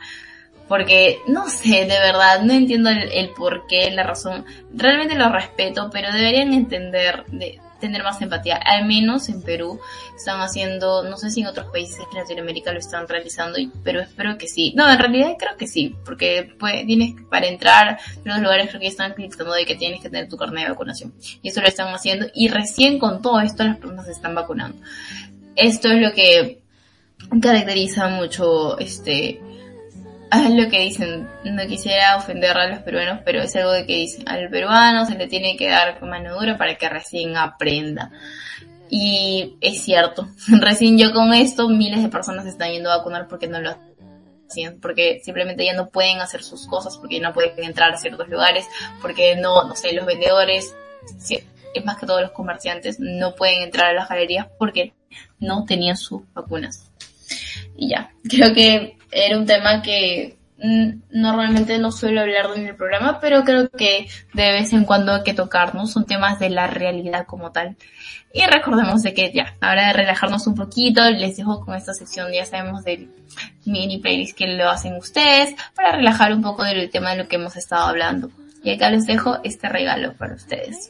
porque no sé, de verdad, no entiendo el, el por qué, la razón. Realmente lo respeto, pero deberían entender de, tener más empatía. Al menos en Perú están haciendo, no sé si en otros países de Latinoamérica lo están realizando, pero espero que sí. No, en realidad creo que sí, porque pues, tienes para entrar en los lugares creo que están dictando de que tienes que tener tu carnet de vacunación. Y eso lo están haciendo y recién con todo esto las personas se están vacunando. Esto es lo que caracteriza mucho este a lo que dicen, no quisiera ofender a los peruanos, pero es algo de que dicen, al peruano se le tiene que dar mano dura para que recién aprenda. Y es cierto, recién yo con esto miles de personas se están yendo a vacunar porque no lo hacían, porque simplemente ya no pueden hacer sus cosas, porque no pueden entrar a ciertos lugares, porque no, no sé, los vendedores, es más que todos los comerciantes, no pueden entrar a las galerías porque no tenían sus vacunas y ya. Creo que era un tema que mm, normalmente no suelo hablar en el programa, pero creo que de vez en cuando hay que tocarnos, son temas de la realidad como tal. Y recordemos de que ya, ahora de relajarnos un poquito, les dejo con esta sección, ya sabemos del mini playlist que lo hacen ustedes, para relajar un poco del tema de lo que hemos estado hablando. Y acá les dejo este regalo para ustedes.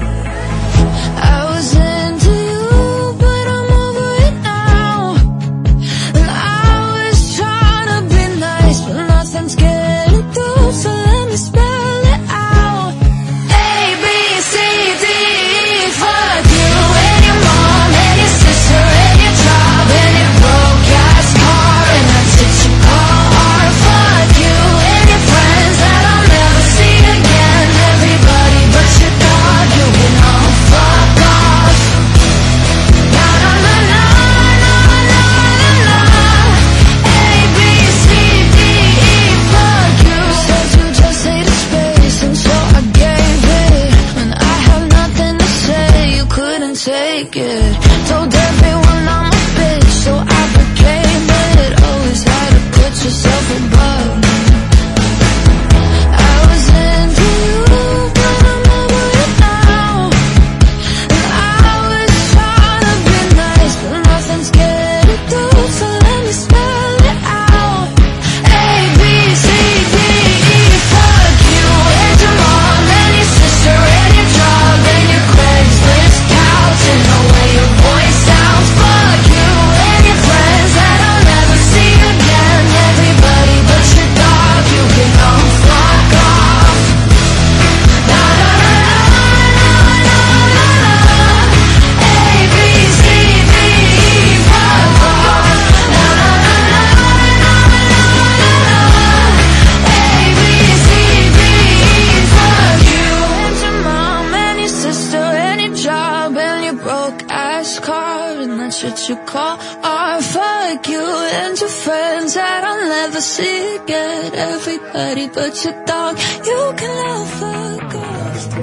What you call art. Fuck you and your friends that I'll never see again. Everybody but your dog, you can all fuck off.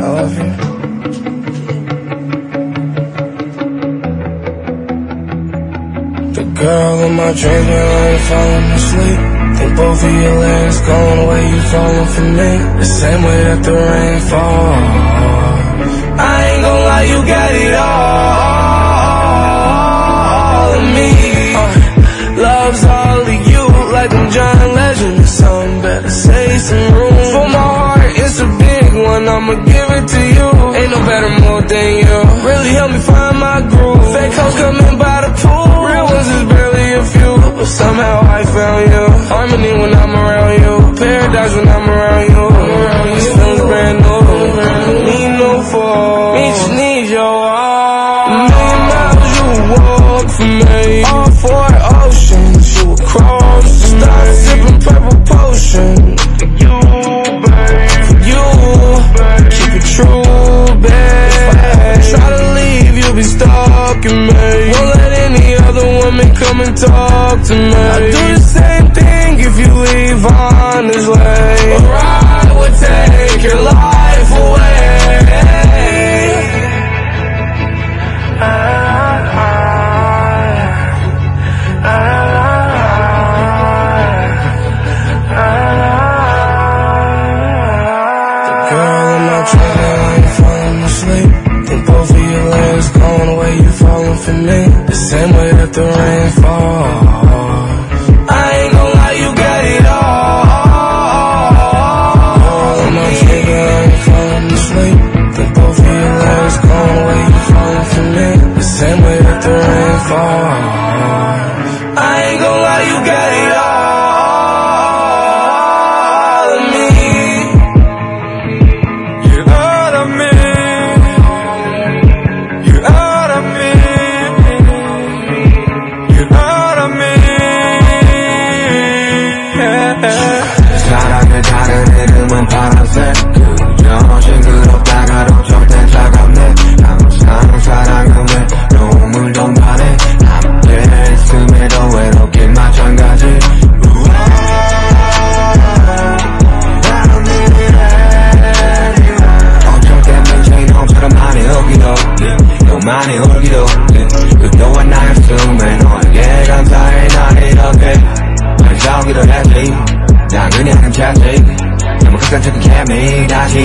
I love you. The girl in my dreams I ain't falling asleep. Think both of your legs going away, you falling for me. The same way that the rain falls. I ain't gon' lie, you got it all in me. Uh, love's all of you, like I'm John Legend. Some better say some room for my heart. It's a big one, I'ma give it to you. Ain't no better mood than you. Really help me find my groove. Fake hoes coming by the pool. Somehow I found you. Harmony when I'm around you. Paradise when I'm around you. This feeling's brand new. Need no fall. just need your all. A million miles you walk for me. All four oceans you will cross. Stop sipping purple potion. You, babe. You, babe. Keep it true, babe. If I try to leave, you'll be stuck in me older woman, come and talk to me. I do the same thing if you leave, on this way, or I would take your life away. I Same way that the rain falls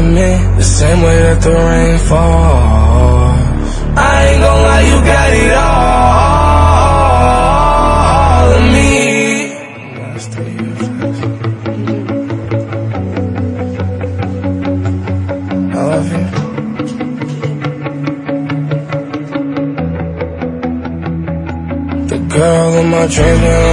for me. The same way that the rain falls. I ain't gon' lie, you got it all of me. I love you. The girl in my dreams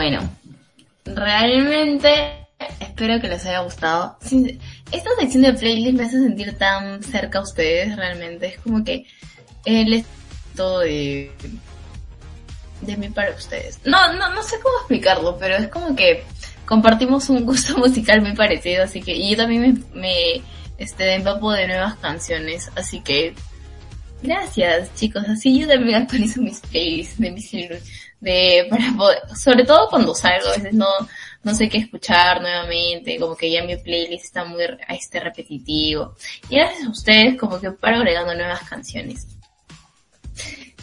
Bueno, realmente espero que les haya gustado. Esta sección de playlist me hace sentir tan cerca a ustedes, realmente. Es como que es todo de, de mí para ustedes. No, no, no sé cómo explicarlo, pero es como que compartimos un gusto musical muy parecido, así que, y yo también me, me este, empapo de nuevas canciones, así que Gracias, chicos. Así yo también actualizo mis playlists de mis de para poder, sobre todo cuando salgo, a veces no no sé qué escuchar nuevamente, como que ya mi playlist está muy este repetitivo. Y gracias a ustedes como que para agregando nuevas canciones.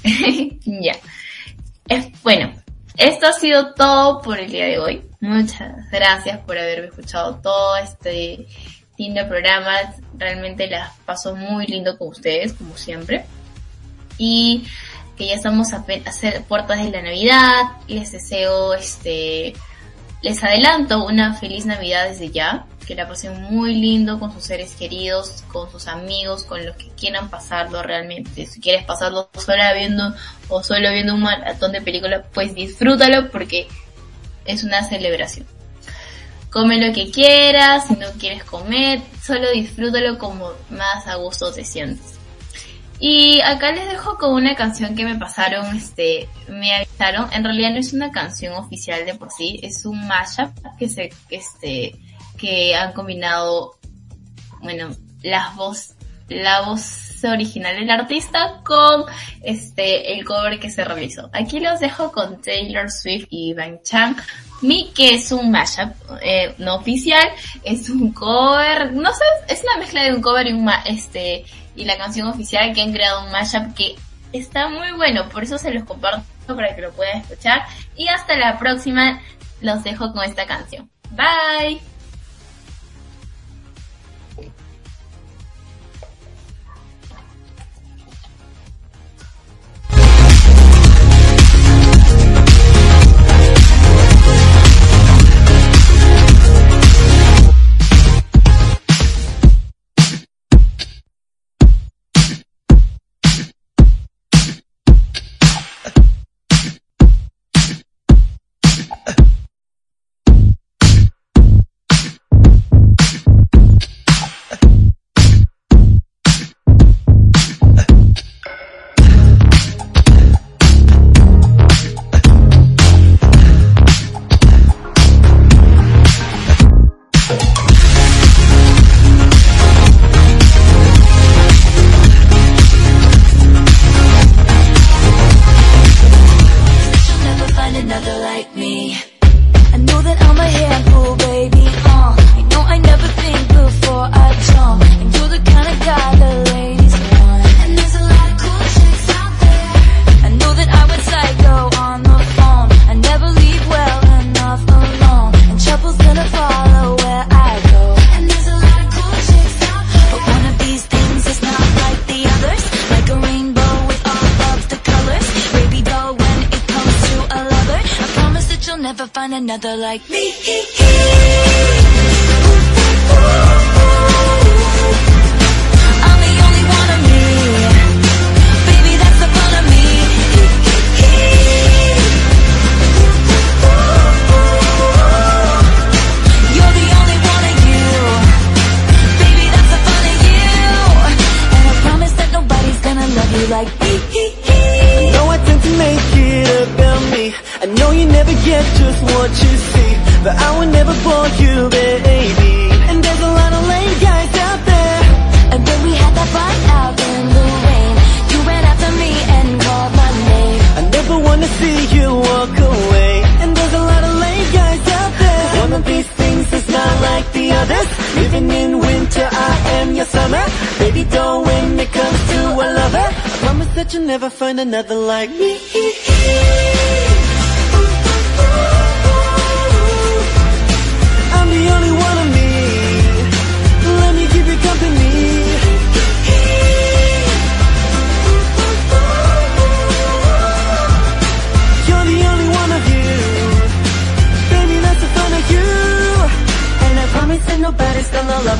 ya. Bueno, esto ha sido todo por el día de hoy. Muchas gracias por haberme escuchado todo este lindo programa. Realmente las paso muy lindo con ustedes, como siempre. Y que ya estamos a, ser puertas de la Navidad. Les deseo, este, les adelanto una feliz Navidad desde ya. Que la pasen muy lindo con sus seres queridos, con sus amigos, con los que quieran pasarlo realmente. Si quieres pasarlo sola viendo o solo viendo un maratón de películas, pues disfrútalo porque es una celebración. Come lo que quieras, si no quieres comer, solo disfrútalo como más a gusto te sientes. Y acá les dejo con una canción que me pasaron, este, me avisaron. En realidad no es una canción oficial de por sí, es un mashup que se, este, que han combinado, bueno, las voz, la voz original del artista con, este, el cover que se realizó. Aquí los dejo con Taylor Swift y Van Chang. Mi que es un mashup, eh, no oficial, es un cover, no sé, es una mezcla de un cover y un ma- este, y la canción oficial que han creado un mashup que está muy bueno, por eso se los comparto para que lo puedan escuchar. Y hasta la próxima, los dejo con esta canción. Bye.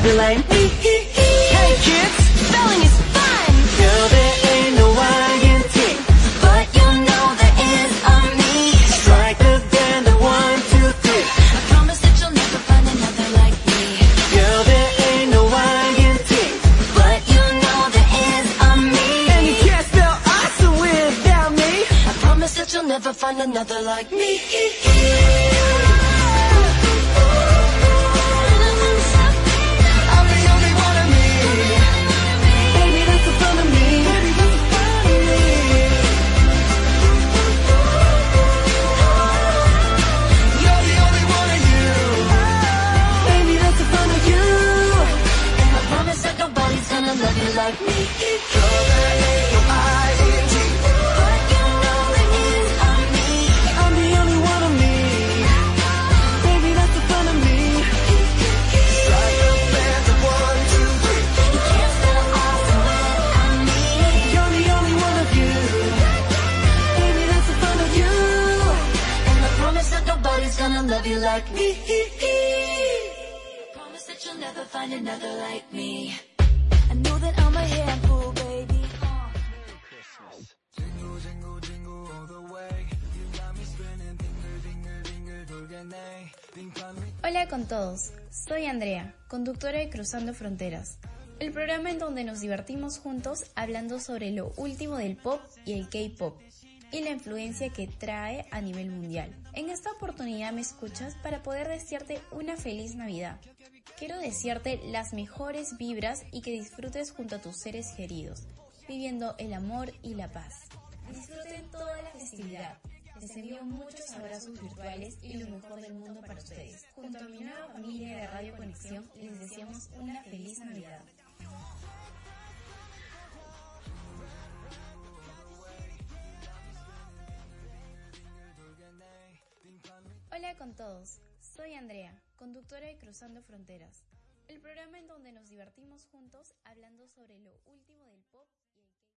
Delay. Cruzando Fronteras, el programa en donde nos divertimos juntos hablando sobre lo último del pop y el K-pop y la influencia que trae a nivel mundial. En esta oportunidad me escuchas para poder desearte una feliz Navidad. Quiero desearte las mejores vibras y que disfrutes junto a tus seres queridos, viviendo el amor y la paz. Disfruten toda la festividad. Les envío muchos abrazos virtuales y lo mejor del mundo para ustedes. Junto a mi nueva familia de Radio Conexión, les deseamos una feliz Navidad. Hola con todos, soy Andrea, conductora de Cruzando Fronteras, el programa en donde nos divertimos juntos hablando sobre lo último